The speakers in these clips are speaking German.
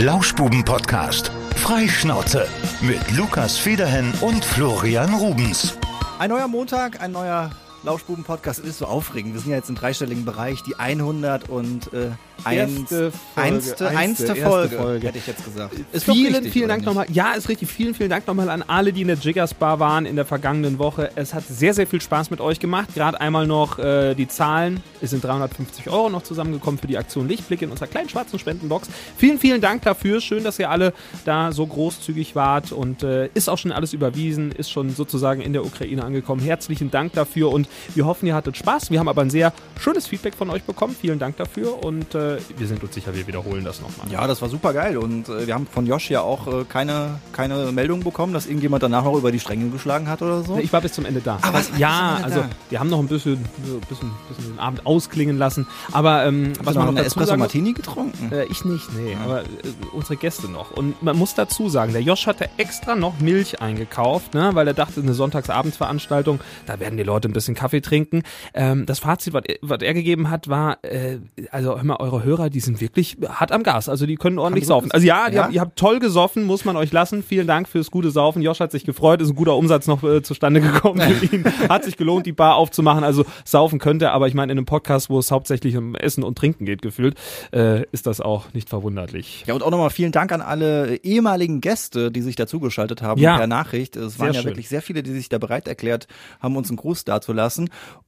Lauschbuben-Podcast. Freischnauze mit Lukas Federhen und Florian Rubens. Ein neuer Montag, ein neuer Lauschbuben-Podcast. Es ist so aufregend. Wir sind ja jetzt im dreistelligen Bereich, die 100 und äh, Erste Folge. einste, einste, Folge, Folge. hätte ich jetzt gesagt. Ist vielen, richtig, vielen Dank nochmal. Ja, ist richtig. Vielen, vielen Dank nochmal an alle, die in der Jiggers Bar waren in der vergangenen Woche. Es hat sehr, sehr viel Spaß mit euch gemacht. Gerade einmal noch äh, die Zahlen. Es sind 350 Euro noch zusammengekommen für die Aktion Lichtblick in unserer kleinen schwarzen Spendenbox. Vielen, vielen Dank dafür. Schön, dass ihr alle da so großzügig wart und äh, ist auch schon alles überwiesen, ist schon sozusagen in der Ukraine angekommen. Herzlichen Dank dafür und wir hoffen, ihr hattet Spaß. Wir haben aber ein sehr schönes Feedback von euch bekommen. Vielen Dank dafür und äh, wir sind uns sicher, wir wiederholen das nochmal. Ja, das war super geil und äh, wir haben von Josh ja auch äh, keine, keine Meldung bekommen, dass irgendjemand danach noch über die Stränge geschlagen hat oder so. Ich war bis zum Ende da. Ah, was? Ja, also da? wir haben noch ein bisschen, bisschen, bisschen den Abend ausklingen lassen. Aber ähm, Hast was du man noch dazu Espresso sagen Martini getrunken? äh, ich nicht, nee, aber äh, unsere Gäste noch. Und man muss dazu sagen, der Josh hatte extra noch Milch eingekauft, ne, weil er dachte, eine Sonntagsabendsveranstaltung, da werden die Leute ein bisschen Kaffee trinken. Ähm, das Fazit, was er, gegeben hat, war, äh, also hör mal, eure Hörer, die sind wirklich hart am Gas, also die können ordentlich saufen. Also ja, Ja? Haben, ihr habt toll gesoffen, muss man euch lassen. Vielen Dank fürs gute Saufen. Josh hat sich gefreut, ist ein guter Umsatz noch äh, zustande gekommen für ihn. Hat sich gelohnt, die Bar aufzumachen. Also saufen könnte, aber ich meine, in einem Podcast, wo es hauptsächlich um Essen und Trinken geht, gefühlt, äh, ist das auch nicht verwunderlich. Ja, und auch nochmal vielen Dank an alle ehemaligen Gäste, die sich dazugeschaltet haben Ja. per Nachricht. Es waren ja schön. wirklich sehr viele, die sich da bereit erklärt haben, uns einen Gruß dazulassen.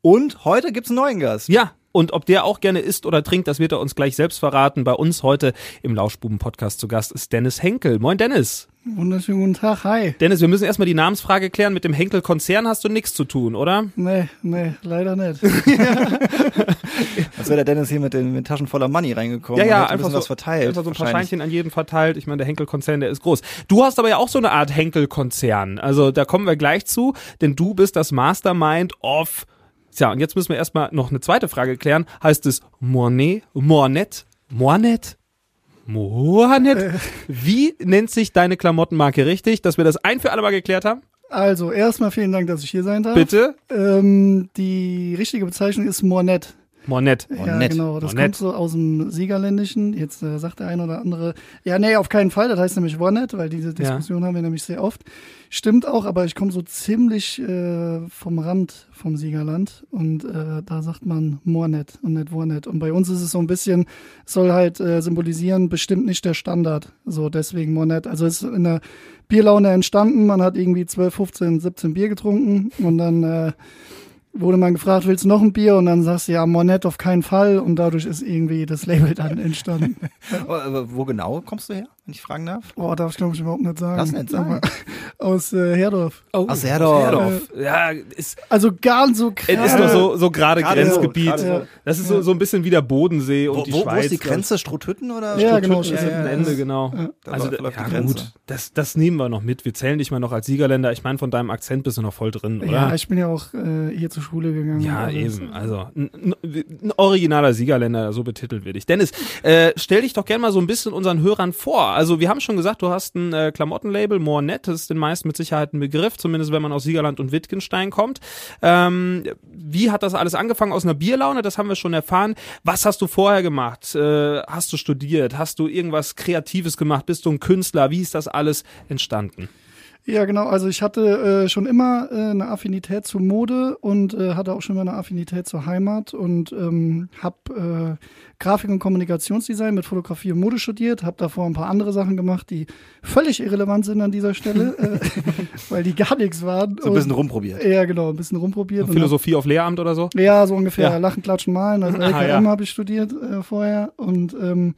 Und heute gibt's einen neuen Gast. Ja, und ob der auch gerne isst oder trinkt, das wird er uns gleich selbst verraten. Bei uns heute im Lauschbuben-Podcast zu Gast ist Dennis Henkel. Moin Dennis. Wunderschönen guten Tag, hi. Dennis, wir müssen erstmal die Namensfrage klären. Mit dem Henkel-Konzern hast du nichts zu tun, oder? Nee, nee, leider nicht. Als wäre der Dennis hier mit den mit Taschen voller Money reingekommen Ja, ja, ein einfach bisschen so, was verteilt. einfach so ein paar. Scheinchen an jeden verteilt. Ich meine, der Henkel-Konzern, der ist groß. Du hast aber ja auch so eine Art Henkel-Konzern. Also da kommen wir gleich zu, denn du bist das Mastermind of. Tja, und jetzt müssen wir erstmal noch eine zweite Frage klären. Heißt es Mornet, Mornet, Mornet? Mohanet? Wie nennt sich deine Klamottenmarke richtig, dass wir das ein für alle Mal geklärt haben? Also, erstmal vielen Dank, dass ich hier sein darf. Bitte? Ähm, die richtige Bezeichnung ist Mornet. Mornet. Ja, genau. Das Mornet. kommt so aus dem Siegerländischen. Jetzt äh, sagt der eine oder andere, ja, nee, auf keinen Fall. Das heißt nämlich Warnet, weil diese Diskussion haben wir nämlich sehr oft. Stimmt auch, aber ich komme so ziemlich äh, vom Rand vom Siegerland und äh, da sagt man Mornet und nicht Warnet. Und bei uns ist es so ein bisschen, soll halt äh, symbolisieren, bestimmt nicht der Standard. So, deswegen Mornet. Also es ist in der Bierlaune entstanden. Man hat irgendwie 12, 15, 17 Bier getrunken und dann äh, wurde man gefragt, willst du noch ein Bier? Und dann sagst du ja, Monette auf keinen Fall. Und dadurch ist irgendwie das Label dann entstanden. Wo genau kommst du her, wenn ich fragen darf? Boah, darf ich glaube ich überhaupt nicht sagen. Darfst nicht sagen. Aus äh, Herdorf. Oh, Aus Herdorf. Herdorf. Ja, ist, Also gar so krass. es ist doch so, so gerade Grenzgebiet. so. Das ist so, so ein bisschen wie der Bodensee und Wo, die wo, Schweiz. wo ist die ich. Grenze? Strohhütten oder? Ja, genau, Ist Ja, am ja, Ende, ja. genau. Da also, da, die ja, gut, das, das nehmen wir noch mit. Wir zählen dich mal noch als Siegerländer. Ich meine, von deinem Akzent bist du noch voll drin, oder? Ja, ich bin ja auch äh, hier zur Schule gegangen. Ja, und alles. eben. Also ein, ein- originaler Siegerländer, so betitelt wir dich. Dennis, äh, stell dich doch gerne mal so ein bisschen unseren Hörern vor. Also wir haben schon gesagt, du hast ein äh, Klamottenlabel, More Net, das ist den meisten mit Sicherheit ein Begriff, zumindest wenn man aus Siegerland und Wittgenstein kommt. Ähm, wie hat das alles angefangen? Aus einer Bierlaune, das haben wir schon erfahren. Was hast du vorher gemacht? Äh, hast du studiert? Hast du irgendwas Kreatives gemacht? Bist du ein Künstler? Wie ist das alles entstanden? Ja, genau. Also ich hatte äh, schon immer äh, eine Affinität zur Mode und äh, hatte auch schon immer eine Affinität zur Heimat und ähm, habe äh, Grafik- und Kommunikationsdesign mit Fotografie und Mode studiert, habe davor ein paar andere Sachen gemacht, die völlig irrelevant sind an dieser Stelle, äh, weil die gar nichts waren. So ein bisschen Und- rumprobiert. Ja, genau, ein bisschen rumprobiert. und Philosophie auf Lehramt oder so? ja, so ungefähr. Ja. Lachen, klatschen, malen. Also Ah, LKM ja. habe ich studiert äh, vorher und ähm,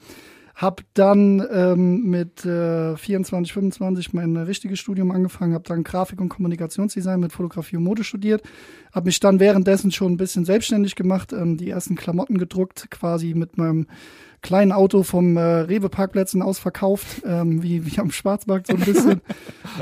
habe dann ähm, mit äh, 24, 25 mein richtiges Studium angefangen, habe dann Grafik- und Kommunikationsdesign mit Fotografie und Mode studiert, habe mich dann währenddessen schon ein bisschen selbstständig gemacht, ähm, die ersten Klamotten gedruckt, quasi mit meinem kleinen Auto vom äh, Rewe-Parkplätzen aus verkauft, ähm, wie, wie am Schwarzmarkt so ein bisschen.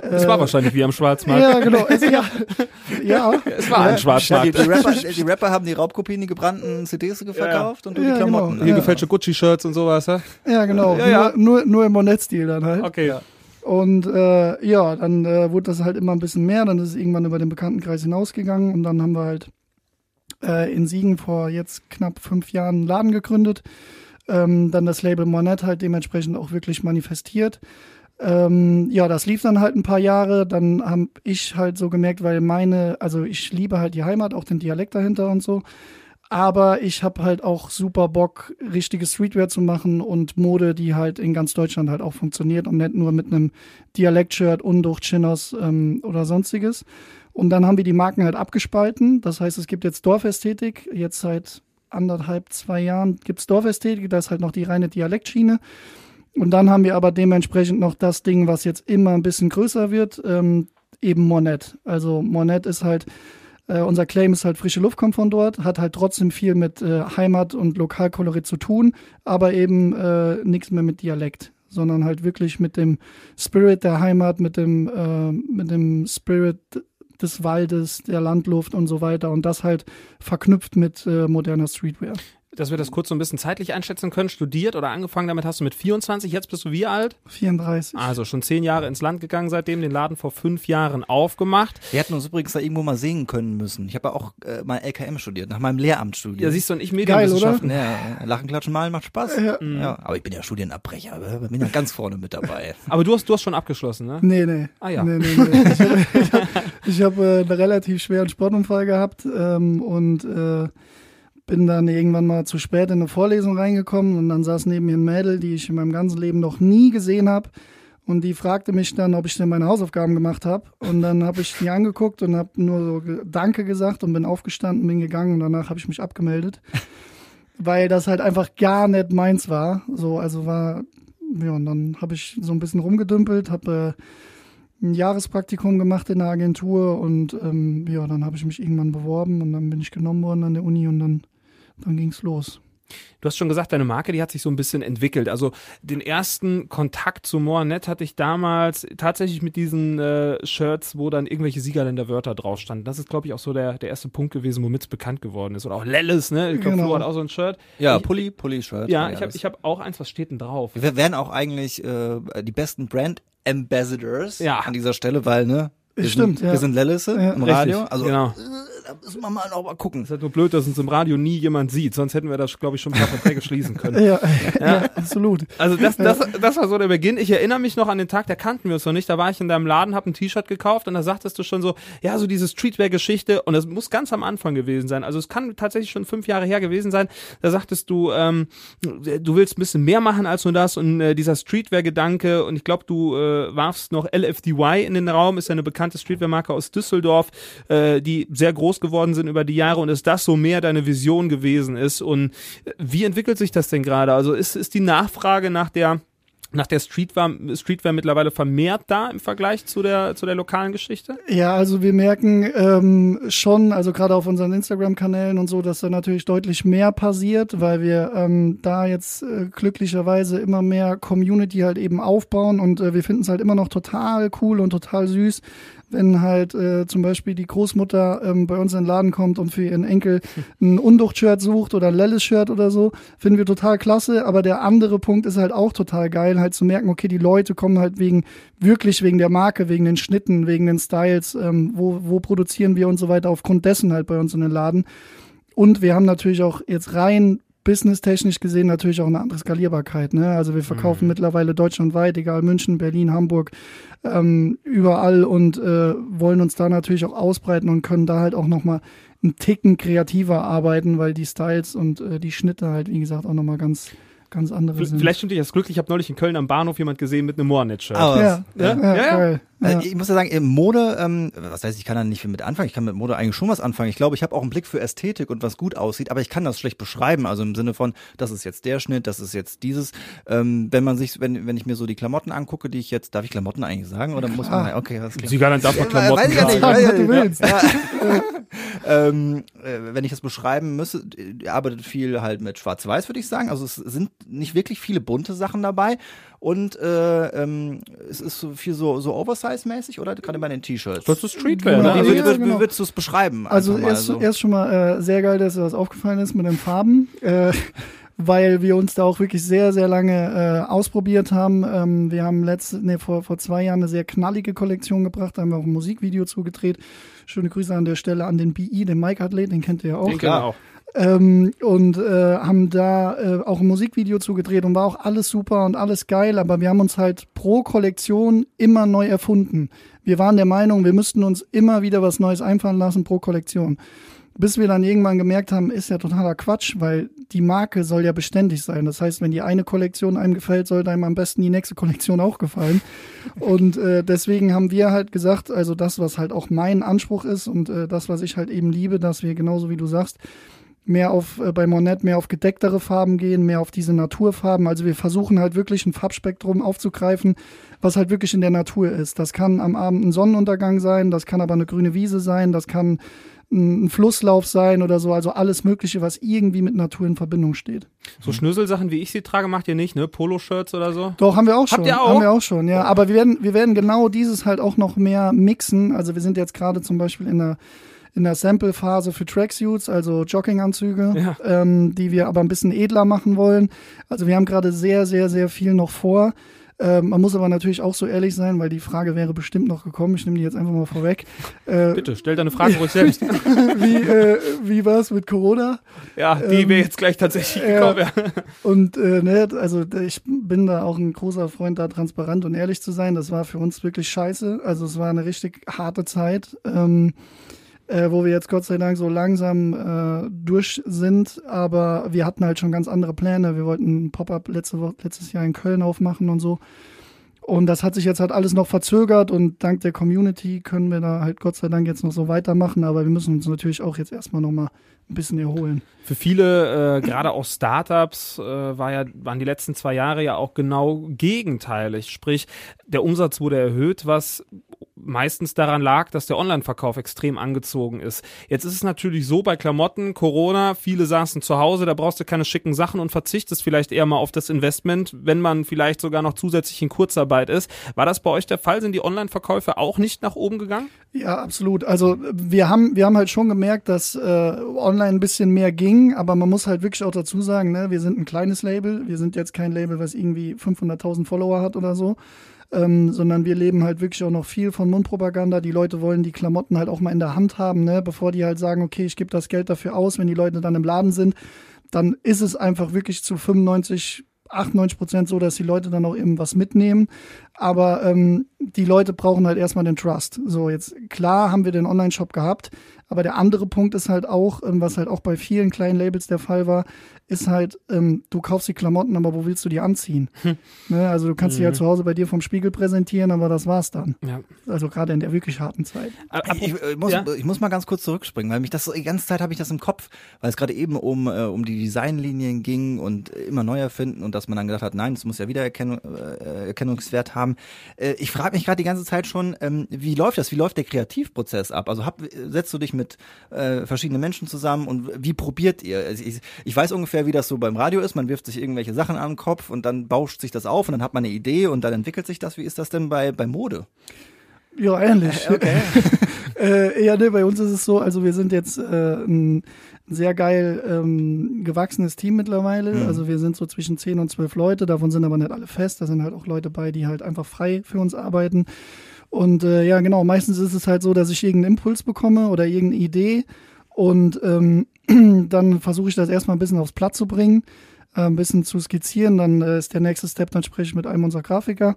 Es war wahrscheinlich wie am Schwarzmarkt. ja, genau. Also, ja, ja, Es war ein Ja, die, Schwarzmarkt. die, Rapper, die Rapper haben die Raubkopien, die gebrannten CDs verkauft und du Ja, die Klamotten. genau. Hier Ja. gefälschte Gucci-Shirts und sowas, ja? ja, genau. Ja, ja. Nur, nur, nur im Monett-Stil dann halt. Okay. Und äh, ja, dann äh, wurde das halt immer ein bisschen mehr. Dann ist es irgendwann über den Bekanntenkreis hinausgegangen und dann haben wir halt äh, in Siegen vor jetzt knapp fünf Jahren einen Laden gegründet. Ähm, dann das Label Monet halt dementsprechend auch wirklich manifestiert. Ähm, ja, das lief dann halt ein paar Jahre. Dann habe ich halt so gemerkt, weil meine, also ich liebe halt die Heimat, auch den Dialekt dahinter und so. Aber ich habe halt auch super Bock, richtige Streetwear zu machen und Mode, die halt in ganz Deutschland halt auch funktioniert und nicht nur mit einem Dialekt-Shirt, Unducht, Chinos ähm, oder sonstiges. Und dann haben wir die Marken halt abgespalten. Das heißt, es gibt jetzt Dorfästhetik. Jetzt seit anderthalb, zwei Jahren gibt's Dorfästhetik. Da ist halt noch die reine Dialektschiene. Und dann haben wir aber dementsprechend noch das Ding, was jetzt immer ein bisschen größer wird, ähm, eben Monet. Also Monet ist halt äh, unser Claim ist halt, frische Luft kommt von dort, hat halt trotzdem viel mit äh, Heimat und Lokalkolorit zu tun, aber eben äh, nichts mehr mit Dialekt, sondern halt wirklich mit dem Spirit der Heimat, mit dem, äh, mit dem Spirit des Waldes, der Landluft und so weiter und das halt verknüpft mit äh, moderner Streetwear dass wir das kurz so ein bisschen zeitlich einschätzen können, studiert oder angefangen damit hast du mit 24, jetzt bist du wie alt? 34. Also schon zehn Jahre ins Land gegangen seitdem, den Laden vor fünf Jahren aufgemacht. Wir hätten uns übrigens da irgendwo mal sehen können müssen. Ich habe ja auch äh, mal LKM studiert, nach meinem Lehramt studiert. Ja, siehst du, und ich Medienwissenschaften. Geil, oder? Ja, Lachen, Klatschen, Malen macht Spaß. Ja. ja. aber ich bin ja Studienabbrecher, ich bin ja ganz vorne mit dabei. aber du hast, du hast schon abgeschlossen, ne? Nee, nee. Ah ja. Nee, nee, nee. Ich habe hab, hab, äh, einen relativ schweren Sportunfall gehabt ähm, und äh, bin dann irgendwann mal zu spät in eine Vorlesung reingekommen und dann saß neben mir ein Mädel, die ich in meinem ganzen Leben noch nie gesehen habe. Und die fragte mich dann, ob ich denn meine Hausaufgaben gemacht habe. Und dann habe ich die angeguckt und habe nur so Danke gesagt und bin aufgestanden, bin gegangen und danach habe ich mich abgemeldet. Weil das halt einfach gar nicht meins war. So, also war, ja, und dann habe ich so ein bisschen rumgedümpelt, habe äh, ein Jahrespraktikum gemacht in der Agentur und ähm, ja, dann habe ich mich irgendwann beworben und dann bin ich genommen worden an der Uni und dann dann ging's los. Du hast schon gesagt, deine Marke, die hat sich so ein bisschen entwickelt. Also den ersten Kontakt zu Moanet hatte ich damals tatsächlich mit diesen äh, Shirts, wo dann irgendwelche Siegerländer Wörter drauf standen. Das ist, glaube ich, auch so der, der erste Punkt gewesen, womit es bekannt geworden ist. Oder auch Lelles, ne? Ich glaube, genau. Flo hat auch so ein Shirt. Ja, ich, Pulli, Pulli-Shirt. Ja, ich habe ich hab auch eins, was steht denn drauf? Wir werden auch eigentlich äh, die besten Brand Ambassadors ja. an dieser Stelle, weil, ne? Wir Stimmt, sind, ja. Wir sind Lellisse ja. im Radio. Richtig, also genau. Äh, da müssen wir mal noch mal gucken. Es ist halt nur blöd, dass uns im Radio nie jemand sieht, sonst hätten wir das, glaube ich, schon ein paar Verträge schließen können. Ja, ja, ja, absolut. Also das, das, das war so der Beginn. Ich erinnere mich noch an den Tag, da kannten wir uns noch nicht. Da war ich in deinem Laden, habe ein T-Shirt gekauft und da sagtest du schon so, ja, so diese Streetwear-Geschichte und das muss ganz am Anfang gewesen sein. Also es kann tatsächlich schon fünf Jahre her gewesen sein. Da sagtest du, ähm, du willst ein bisschen mehr machen als nur das und äh, dieser Streetwear-Gedanke und ich glaube, du äh, warfst noch LFDY in den Raum, ist ja eine bekannte Streetwear-Marke aus Düsseldorf, äh, die sehr groß geworden sind über die Jahre und ist das so mehr deine Vision gewesen ist. Und wie entwickelt sich das denn gerade? Also ist, ist die Nachfrage nach der nach der Streetwear, Streetwear mittlerweile vermehrt da im Vergleich zu der, zu der lokalen Geschichte? Ja, also wir merken ähm, schon, also gerade auf unseren Instagram-Kanälen und so, dass da natürlich deutlich mehr passiert, weil wir ähm, da jetzt äh, glücklicherweise immer mehr Community halt eben aufbauen und äh, wir finden es halt immer noch total cool und total süß, wenn halt äh, zum Beispiel die Großmutter ähm, bei uns in den Laden kommt und für ihren Enkel ein Unducht-Shirt sucht oder ein Lelles-Shirt oder so, finden wir total klasse. Aber der andere Punkt ist halt auch total geil, halt zu merken, okay, die Leute kommen halt wegen, wirklich wegen der Marke, wegen den Schnitten, wegen den Styles, ähm, wo, wo produzieren wir und so weiter, aufgrund dessen halt bei uns in den Laden. Und wir haben natürlich auch jetzt rein businesstechnisch gesehen natürlich auch eine andere Skalierbarkeit. Ne? Also wir verkaufen mhm. mittlerweile deutschlandweit, egal München, Berlin, Hamburg, ähm, überall und äh, wollen uns da natürlich auch ausbreiten und können da halt auch nochmal einen Ticken kreativer arbeiten, weil die Styles und äh, die Schnitte halt, wie gesagt, auch nochmal ganz ganz andere sind. Vielleicht stimmt ich das glücklich. Ich habe neulich in Köln am Bahnhof jemand gesehen mit einem Moornet-Shirt. Oh, ja, ja, ja, ja, geil. Also ich muss ja sagen, Mode, ähm, was heißt, ich kann da nicht viel mit anfangen. Ich kann mit Mode eigentlich schon was anfangen. Ich glaube, ich habe auch einen Blick für Ästhetik und was gut aussieht, aber ich kann das schlecht beschreiben. Also im Sinne von, das ist jetzt der Schnitt, das ist jetzt dieses. Ähm, wenn man sich, wenn, wenn ich mir so die Klamotten angucke, die ich jetzt, darf ich Klamotten eigentlich sagen oder muss man? Okay, das klar. Sieger, dann darf man Klamotten weiß ich sagen. Nicht, was du willst. Ja. ähm, äh, wenn ich das beschreiben müsste, arbeitet viel halt mit Schwarz-Weiß, würde ich sagen. Also es sind nicht wirklich viele bunte Sachen dabei und äh, ähm, es ist so viel so, so Oversize-mäßig oder gerade bei den T-Shirts. Das ist Streetwear. Genau. Wie, Ja, wie, genau. wie würdest du es beschreiben? Also erst, so. erst schon mal äh, sehr geil, dass dir das aufgefallen ist mit den Farben. Äh, weil wir uns da auch wirklich sehr, sehr lange äh, ausprobiert haben. Ähm, wir haben letzte, nee, vor, vor zwei Jahren eine sehr knallige Kollektion gebracht, da haben wir auch ein Musikvideo zugedreht. Schöne Grüße an der Stelle an den BI, den Mike Athlet, den kennt ihr ja auch. Den kennen wir auch. Ähm, und äh, haben da äh, auch ein Musikvideo zugedreht und war auch alles super und alles geil, aber wir haben uns halt pro Kollektion immer neu erfunden. Wir waren der Meinung, wir müssten uns immer wieder was Neues einfallen lassen pro Kollektion. Bis wir dann irgendwann gemerkt haben, ist ja totaler Quatsch, weil die Marke soll ja beständig sein. Das heißt, wenn die eine Kollektion einem gefällt, sollte einem am besten die nächste Kollektion auch gefallen. Und äh, deswegen haben wir halt gesagt, also das, was halt auch mein Anspruch ist und äh, das, was ich halt eben liebe, dass wir genauso wie du sagst, mehr auf äh, bei Monet mehr auf gedecktere Farben gehen, mehr auf diese Naturfarben. Also wir versuchen halt wirklich ein Farbspektrum aufzugreifen, was halt wirklich in der Natur ist. Das kann am Abend ein Sonnenuntergang sein, das kann aber eine grüne Wiese sein, das kann ein Flusslauf sein oder so, also alles Mögliche, was irgendwie mit Natur in Verbindung steht. So Schnüsselsachen, wie ich sie trage, macht ihr nicht, ne? Poloshirts oder so? Doch, haben wir auch schon. Habt ihr auch? Haben wir auch schon, ja. Aber wir werden, wir werden genau dieses halt auch noch mehr mixen. Also wir sind jetzt gerade zum Beispiel in der in der Sample-Phase für Tracksuits, also Jogginganzüge, Ja. ähm, die wir aber ein bisschen edler machen wollen. Also wir haben gerade sehr, sehr, sehr viel noch vor. Ähm, man muss aber natürlich auch so ehrlich sein, weil die Frage wäre bestimmt noch gekommen. Ich nehme die jetzt einfach mal vorweg. Äh, Bitte, stell deine Frage ruhig selbst. wie äh, wie war es mit Corona? ja, die Ähm, wäre jetzt gleich tatsächlich gekommen. Ja. Und äh, ne, also ich bin da auch ein großer Freund, da transparent und ehrlich zu sein. Das war für uns wirklich scheiße. Also es war eine richtig harte Zeit, ähm, äh, wo wir jetzt Gott sei Dank so langsam äh, durch sind. Aber wir hatten halt schon ganz andere Pläne. Wir wollten ein Pop-up letzte letztes Jahr in Köln aufmachen und so. Und das hat sich jetzt halt alles noch verzögert und dank der Community können wir da halt Gott sei Dank jetzt noch so weitermachen. Aber wir müssen uns natürlich auch jetzt erstmal noch mal ein bisschen erholen. Für viele, äh, gerade auch Startups, äh, war ja, waren die letzten zwei Jahre ja auch genau gegenteilig. Sprich, der Umsatz wurde erhöht, was meistens daran lag, dass der Online-Verkauf extrem angezogen ist. Jetzt ist es natürlich so bei Klamotten, Corona, viele saßen zu Hause, da brauchst du keine schicken Sachen und verzichtest vielleicht eher mal auf das Investment, wenn man vielleicht sogar noch zusätzlich in Kurzarbeit ist. War das bei euch der Fall? Sind die Online-Verkäufe auch nicht nach oben gegangen? Ja, absolut. Also wir haben, wir haben halt schon gemerkt, dass äh, online ein bisschen mehr ging, aber man muss halt wirklich auch dazu sagen, ne, wir sind ein kleines Label, wir sind jetzt kein Label, was irgendwie 500.000 Follower hat oder so, ähm, sondern wir leben halt wirklich auch noch viel von Mundpropaganda. Die Leute wollen die Klamotten halt auch mal in der Hand haben, ne, bevor die halt sagen, okay, ich gebe das Geld dafür aus, wenn die Leute dann im Laden sind, dann ist es einfach wirklich zu 95 98 Prozent so, dass die Leute dann auch eben was mitnehmen. Aber ähm, die Leute brauchen halt erstmal den Trust. So, jetzt klar haben wir den Online-Shop gehabt, aber der andere Punkt ist halt auch, ähm, was halt auch bei vielen kleinen Labels der Fall war, ist halt, ähm, du kaufst die Klamotten, aber wo willst du die anziehen? Ne? Also du kannst die halt zu Hause bei dir vom Spiegel präsentieren, aber das war's dann. Ja. Also gerade in der wirklich harten Zeit. Ich, ich, muss, Ja. ich muss mal ganz kurz zurückspringen, weil mich das so, die ganze Zeit habe ich das im Kopf, weil es gerade eben um, äh, um die Designlinien ging und äh, immer neu erfinden und dass man dann gedacht hat, nein, es muss ja Wiedererkennung, äh, Erkennungswert haben. Äh, ich frage mich gerade die ganze Zeit schon, ähm, wie läuft das? Wie läuft der Kreativprozess ab? Also hab, setzt du dich mit äh, verschiedenen Menschen zusammen und wie probiert ihr? Also ich, ich weiß ungefähr, wie das so beim Radio ist. Man wirft sich irgendwelche Sachen an den Kopf und dann bauscht sich das auf und dann hat man eine Idee und dann entwickelt sich das. Wie ist das denn bei, bei Mode? Ja, ähnlich. Okay. äh, ja, ne, bei uns ist es so, also wir sind jetzt äh, ein sehr geil ähm, gewachsenes Team mittlerweile. Mhm. Also wir sind so zwischen 10 und 12 Leute, davon sind aber nicht alle fest. Da sind halt auch Leute bei, die halt einfach frei für uns arbeiten. Und äh, ja, genau, meistens ist es halt so, dass ich irgendeinen Impuls bekomme oder irgendeine Idee und ähm, dann versuche ich das erstmal ein bisschen aufs Blatt zu bringen, äh, ein bisschen zu skizzieren. Dann äh, ist der nächste Step, dann spreche ich mit einem unserer Grafiker.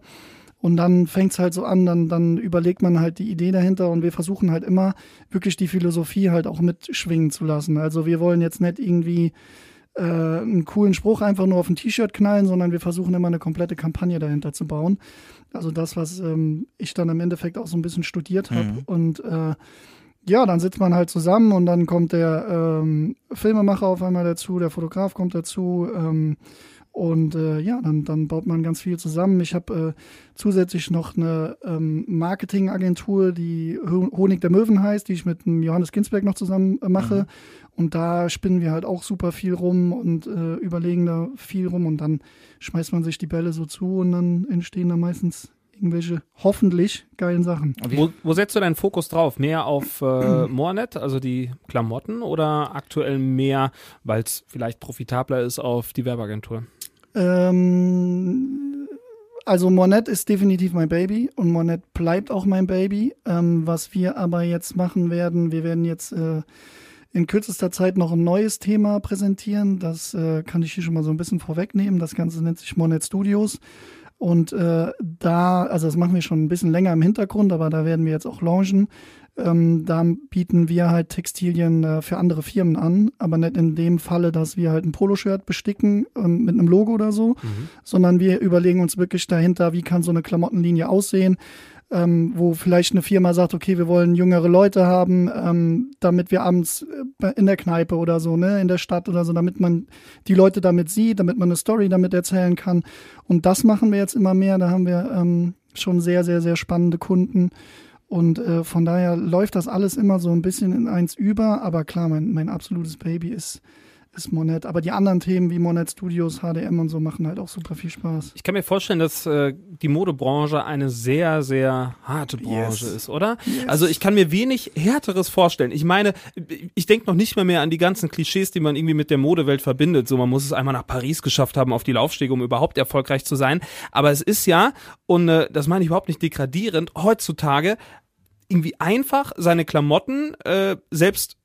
Und dann fängt's halt so an, dann, dann überlegt man halt die Idee dahinter und wir versuchen halt immer wirklich die Philosophie halt auch mitschwingen zu lassen. Also wir wollen jetzt nicht irgendwie äh, einen coolen Spruch einfach nur auf ein T-Shirt knallen, sondern wir versuchen immer eine komplette Kampagne dahinter zu bauen. Also das, was ähm, ich dann im Endeffekt auch so ein bisschen studiert habe. Mhm. Und äh, ja, dann sitzt man halt zusammen und dann kommt der ähm, Filmemacher auf einmal dazu, der Fotograf kommt dazu. Ähm, und äh, ja, dann, dann baut man ganz viel zusammen. Ich habe äh, zusätzlich noch eine ähm, Marketingagentur, die Ho- Honig der Möwen heißt, die ich mit Johannes Ginsberg noch zusammen äh, mache. Und da spinnen wir halt auch super viel rum und äh, überlegen da viel rum und dann schmeißt man sich die Bälle so zu und dann entstehen da meistens irgendwelche hoffentlich geilen Sachen. Wo, wo setzt du deinen Fokus drauf? Mehr auf äh, Morenet, also die Klamotten, oder aktuell mehr, weil es vielleicht profitabler ist, auf die Werbeagentur? Ähm, also Monet ist definitiv mein Baby und Monet bleibt auch mein Baby. Ähm, was wir aber jetzt machen werden, wir werden jetzt äh, in kürzester Zeit noch ein neues Thema präsentieren. Das äh, kann ich hier schon mal so ein bisschen vorwegnehmen. Das Ganze nennt sich Monet Studios. Und äh, da, also das machen wir schon ein bisschen länger im Hintergrund, aber da werden wir jetzt auch launchen. Ähm, da bieten wir halt Textilien äh, für andere Firmen an, aber nicht in dem Falle, dass wir halt ein Poloshirt besticken ähm, mit einem Logo oder so, mhm. sondern wir überlegen uns wirklich dahinter, wie kann so eine Klamottenlinie aussehen ähm, wo vielleicht eine Firma sagt, okay, wir wollen jüngere Leute haben, ähm, damit wir abends äh, in der Kneipe oder so, ne, in der Stadt oder so, damit man die Leute damit sieht, damit man eine Story damit erzählen kann. Und das machen wir jetzt immer mehr. Da haben wir ähm, schon sehr, sehr, sehr spannende Kunden. Und äh, von daher läuft das alles immer so ein bisschen in eins über. Aber klar, mein, mein absolutes Baby ist ist Monet. Aber die anderen Themen wie Monet Studios, HDM und so machen halt auch super viel Spaß. Ich kann mir vorstellen, dass äh, die Modebranche eine sehr, sehr harte Branche yes. ist, oder? Yes. Also ich kann mir wenig härteres vorstellen. Ich meine, ich denke noch nicht mal mehr an die ganzen Klischees, die man irgendwie mit der Modewelt verbindet. So, man muss es einmal nach Paris geschafft haben auf die Laufstege, um überhaupt erfolgreich zu sein. Aber es ist ja, und äh, das meine ich überhaupt nicht degradierend, heutzutage irgendwie einfach seine Klamotten äh, selbst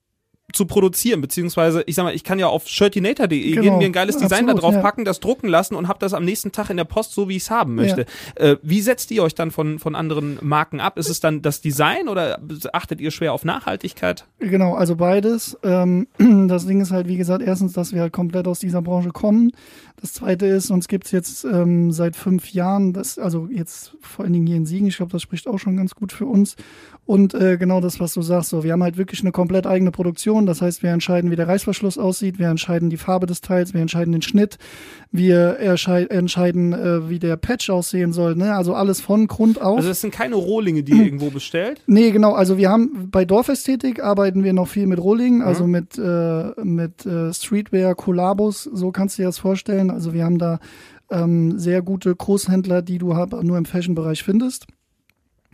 zu produzieren, beziehungsweise ich sag mal, ich kann ja auf shirtinator.de genau. gehen, mir ein geiles Design Absolut, da drauf ja. packen, das drucken lassen und habe das am nächsten Tag in der Post so, wie ich es haben möchte. Ja. Äh, wie setzt ihr euch dann von, von anderen Marken ab? Ist es dann das Design oder achtet ihr schwer auf Nachhaltigkeit? Genau, also beides. Ähm, das Ding ist halt, wie gesagt, erstens, dass wir halt komplett aus dieser Branche kommen. Das zweite ist, uns gibt's jetzt ähm, seit fünf Jahren, das, also jetzt vor allen Dingen hier in Siegen, ich glaube, das spricht auch schon ganz gut für uns. Und äh, genau das, was du sagst, so, wir haben halt wirklich eine komplett eigene Produktion. Das heißt, wir entscheiden, wie der Reißverschluss aussieht, wir entscheiden die Farbe des Teils, wir entscheiden den Schnitt, wir entscheiden, äh, wie der Patch aussehen soll. Ne? Also alles von Grund auf. Also es sind keine Rohlinge, die ihr irgendwo bestellt? Nee, genau. Also wir haben bei Dorfästhetik arbeiten wir noch viel mit Rohlingen, also mhm. mit, äh, mit äh, Streetwear, Kollabos, so kannst du dir das vorstellen. Also wir haben da ähm, sehr gute Großhändler, die du nur im Fashion-Bereich findest.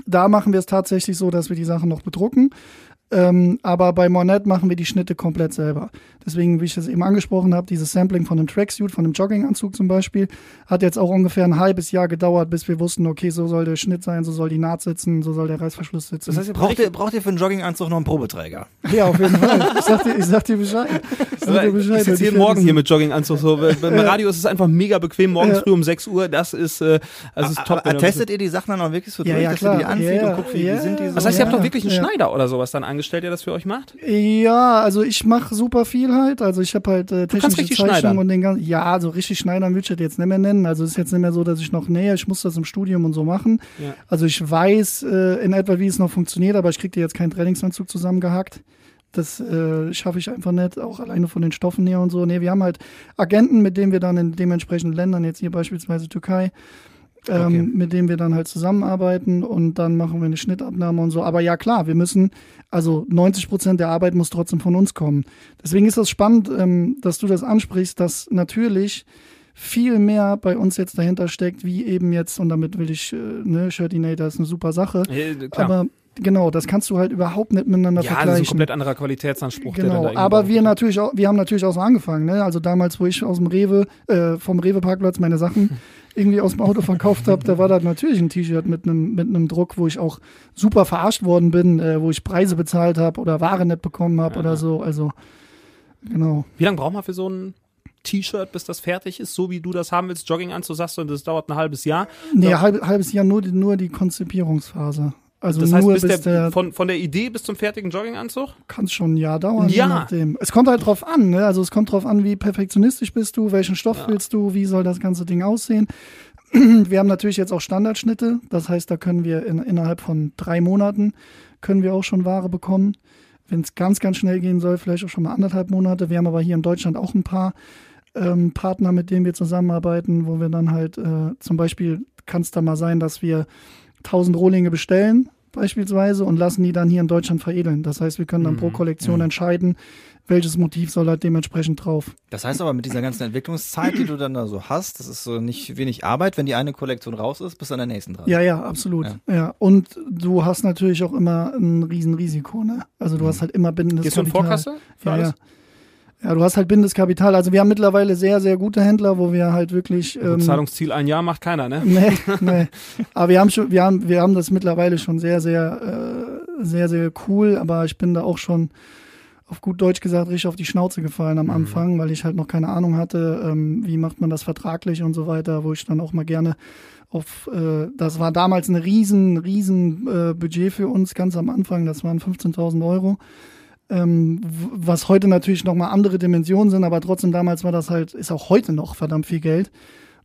Da machen wir es tatsächlich so, dass wir die Sachen noch bedrucken. Ähm, aber bei Monet machen wir die Schnitte komplett selber. Deswegen, wie ich das eben angesprochen habe, dieses Sampling von einem Tracksuit, von einem Jogginganzug zum Beispiel, hat jetzt auch ungefähr ein halbes Jahr gedauert, bis wir wussten, okay, so soll der Schnitt sein, so soll die Naht sitzen, so soll der Reißverschluss sitzen. Das heißt, ihr braucht, ihr, braucht ihr für einen Jogginganzug noch einen Probeträger? Ja, auf jeden Fall. Ich sag dir, ich sag dir Bescheid. Ich, sag dir Bescheid, ich sitze jeden Morgen hier mit Jogginganzug. So. Beim Radio ist es einfach mega bequem, morgens ja. früh um 6 Uhr. Das ist, äh, also ist top. Aber, testet ihr die Sachen dann auch wirklich so durch, ja, dass klar. ihr die anzieht ja, und guckt, wie, wie sind die so? Das heißt, ihr habt doch wirklich einen Schneider oder sowas dann angestellt, der das für euch macht? Ja, also ich mache super viel halt. Also ich habe halt äh, technische Zeichnungen und den ganzen. Ja, so richtig schneidern will ich das jetzt nicht mehr nennen. Also es ist jetzt nicht mehr so, dass ich noch näher, ich muss das im Studium und so machen. Ja. Also ich weiß äh, in etwa, wie es noch funktioniert, aber ich krieg dir jetzt keinen Trainingsanzug zusammengehackt. Das äh, schaffe ich einfach nicht, auch alleine von den Stoffen her und so. Nee, wir haben halt Agenten, mit denen wir dann in dementsprechenden Ländern, jetzt hier beispielsweise Türkei, ähm, okay. mit dem wir dann halt zusammenarbeiten und dann machen wir eine Schnittabnahme und so. Aber ja, klar, wir müssen, also 90 Prozent der Arbeit muss trotzdem von uns kommen. Deswegen ist das spannend, ähm, dass du das ansprichst, dass natürlich viel mehr bei uns jetzt dahinter steckt, wie eben jetzt, und damit will ich, äh, ne, Shirtinator ist eine super Sache. Ja, aber Genau, das kannst du halt überhaupt nicht miteinander ja, vergleichen. Ja, das ist ein komplett anderer Qualitätsanspruch. Genau, aber wir natürlich auch, wir haben natürlich auch so angefangen, ne? Also damals, wo ich aus dem Rewe, äh, vom Rewe-Parkplatz meine Sachen irgendwie aus dem Auto verkauft habe, da war da natürlich ein T-Shirt mit einem mit einem Druck, wo ich auch super verarscht worden bin, äh, wo ich Preise bezahlt habe oder Ware nicht bekommen habe ja. oder so. Also genau. Wie lange braucht man für so ein T-Shirt, bis das fertig ist, so wie du das haben willst, Jogging anzusagst und das dauert ein halbes Jahr? Nee, halb, halbes Jahr nur, nur die Konzipierungsphase. Also das heißt, nur bis, bis der, der, von, von der Idee bis zum fertigen Jogginganzug? Kann schon ein Jahr dauern, ja. je nachdem. Es kommt halt drauf an, ne? Also es kommt drauf an, wie perfektionistisch bist du, welchen Stoff ja. willst du, wie soll das ganze Ding aussehen. Wir haben natürlich jetzt auch Standardschnitte, das heißt, da können wir in, innerhalb von drei Monaten können wir auch schon Ware bekommen. Wenn es ganz, ganz schnell gehen soll, vielleicht auch schon mal anderthalb Monate. Wir haben aber hier in Deutschland auch ein paar ähm, Partner, mit denen wir zusammenarbeiten, wo wir dann halt äh, zum Beispiel kann es da mal sein, dass wir 1000 Rohlinge bestellen, beispielsweise und lassen die dann hier in Deutschland veredeln. Das heißt, wir können dann pro Kollektion entscheiden, welches Motiv soll halt dementsprechend drauf. Das heißt aber mit dieser ganzen Entwicklungszeit, die du dann da so hast, das ist so nicht wenig Arbeit, wenn die eine Kollektion raus ist, bist du an der nächsten dran. Ja, ja, absolut. Ja. Und du hast natürlich auch immer ein Riesenrisiko, ne? Also du hast halt immer bindendes Gehst du in. Vorkasse für Ja, alles? ja. Ja, du hast halt bindendes Kapital. Also wir haben mittlerweile sehr, sehr gute Händler, wo wir halt wirklich. Also Ähm, Zahlungsziel ein Jahr macht keiner, ne? nee, nee. Aber wir haben schon, wir haben, wir haben das mittlerweile schon sehr, sehr, äh, sehr, sehr cool. Aber ich bin da auch schon auf gut Deutsch gesagt richtig auf die Schnauze gefallen am Anfang, weil ich halt noch keine Ahnung hatte, ähm, wie macht man das vertraglich und so weiter, wo ich dann auch mal gerne auf, äh, das war damals ein riesen, riesen äh, Budget für uns ganz am Anfang, das waren 15.000 Euro. Ähm, was heute natürlich nochmal andere Dimensionen sind, aber trotzdem damals war das halt, ist auch heute noch verdammt viel Geld.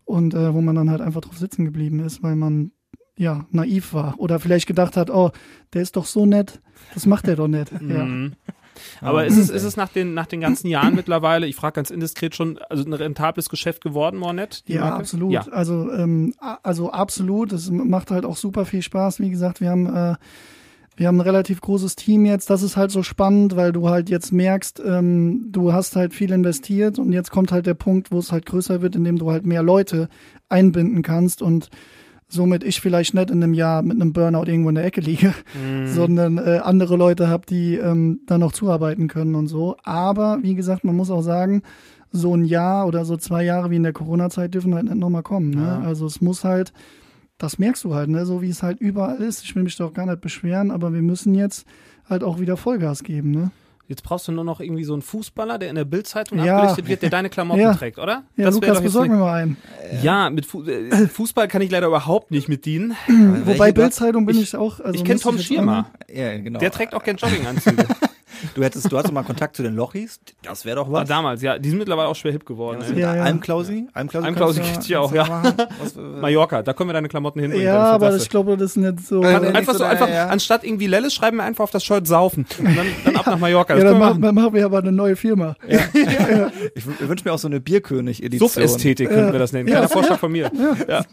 Und äh, wo man dann halt einfach drauf sitzen geblieben ist, weil man ja naiv war oder vielleicht gedacht hat, oh, der ist doch so nett, das macht er doch nicht. ja. Mhm. Aber ist es, ist es nach den, nach den ganzen Jahren mittlerweile, ich frage ganz indiskret schon, also ein rentables Geschäft geworden, Mornet? Ja, Marke? absolut. Ja. Also, ähm, also absolut. Es macht halt auch super viel Spaß. Wie gesagt, wir haben, äh, wir haben ein relativ großes Team jetzt. Das ist halt so spannend, weil du halt jetzt merkst, ähm, du hast halt viel investiert und jetzt kommt halt der Punkt, wo es halt größer wird, indem du halt mehr Leute einbinden kannst und somit ich vielleicht nicht in einem Jahr mit einem Burnout irgendwo in der Ecke liege, sondern äh, andere Leute habe, die ähm, dann noch zuarbeiten können und so. Aber wie gesagt, man muss auch sagen, so ein Jahr oder so zwei Jahre wie in der Corona-Zeit dürfen halt nicht nochmal kommen. Ne? Also es muss halt, das merkst du halt, ne? so wie es halt überall ist. Ich will mich doch gar nicht beschweren, aber wir müssen jetzt halt auch wieder Vollgas geben. Ne? Jetzt brauchst du nur noch irgendwie so einen Fußballer, der in der Bildzeitung Ja. abgelichtet wird, der deine Klamotten Ja. trägt, oder? Ja, Das Lukas, besorg mir mal einen. Ja, mit Fu äh, Fußball kann ich leider überhaupt nicht mit dienen. Welche Wobei Bildzeitung bin ich, auch. Also ich kenne Tom Schirmer. Ja, genau. Der trägt auch gern Jogginganzüge. du hättest, du hast doch mal Kontakt zu den Lochis. Das wäre doch War was. damals, ja. Die sind mittlerweile auch schwer hip geworden. Was ey. mit Ja, ja. Almklausi? Almklausi? Almklausi du- ihr auch, ja. Was, äh, Mallorca, da können wir deine Klamotten hinbringen. Ja, dann aber ich glaube, das ist nicht so. Kann äh, Einfach so, so, einfach, ja. anstatt irgendwie Lelles, schreiben wir einfach auf das Shirt saufen. Und dann, dann ab nach Mallorca. ja, Das dann können wir machen, dann machen wir aber eine neue Firma. Ich wünsche mir auch so eine Bierkönig-Edition. Suff-Ästhetik könnten wir das nennen. Kleiner Ja. Vorschlag von mir. Ja,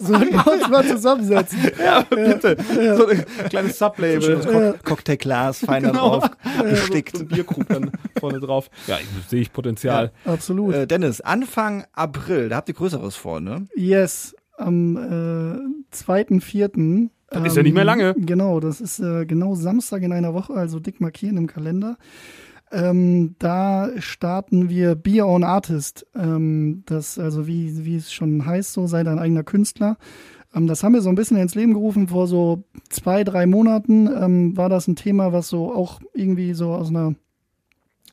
Sollten wir uns mal zusammensetzen. ja bitte. So ein kleines Sublabel. Schönes Cock Cocktailglas, fein da Genau. drauf, So gestickt. ein Bierkrug dann vorne drauf. Ja, ich, sehe ich Potenzial. Absolut. Äh, Dennis, Anfang April, da habt ihr Größeres vor, ne? Yes, am äh, 2.4. Das ist ja nicht mehr lange. Genau, das ist äh, genau Samstag in einer Woche, also dick markieren im Kalender. Ähm, da starten wir Be Own Artist. Ähm, das, also wie, wie es schon heißt, so sei dein eigener Künstler. Ähm, das haben wir so ein bisschen ins Leben gerufen. Vor so zwei, drei Monaten ähm, war das ein Thema, was so auch irgendwie so aus einer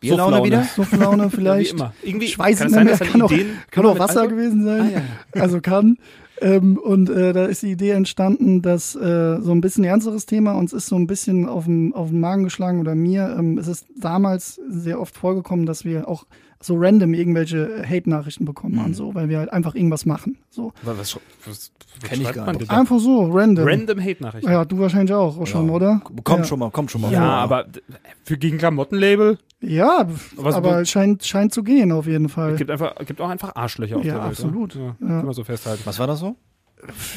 Bierlaune wieder? Sufflaune vielleicht wie immer. Irgendwie ich weiß kann es sein, dass kann auch, kann auch Wasser gewesen sein. Ah, ja. Also kann. Ähm, und äh, da ist die Idee entstanden, dass äh, so ein bisschen ernsteres Thema uns ist so ein bisschen auf den, auf den Magen geschlagen oder mir. Ähm, es ist damals sehr oft vorgekommen, dass wir auch so random irgendwelche Hate-Nachrichten bekommen haben, so, weil wir halt einfach irgendwas machen. So. Was, was, was, was Kenn ich gar nicht. Einfach so, random. Random Hate-Nachrichten. Ja, du wahrscheinlich auch, auch schon, oder? Kommt ja. schon mal, kommt schon mal. Ja, vor. aber für gegen Klamottenlabel Ja, Was- aber es scheint, scheint zu gehen auf jeden Fall. es gibt einfach gibt auch einfach Arschlöcher auf Ja, der Welt. absolut. Ne? Ja, Ja. Kann man so festhalten. Was war das so?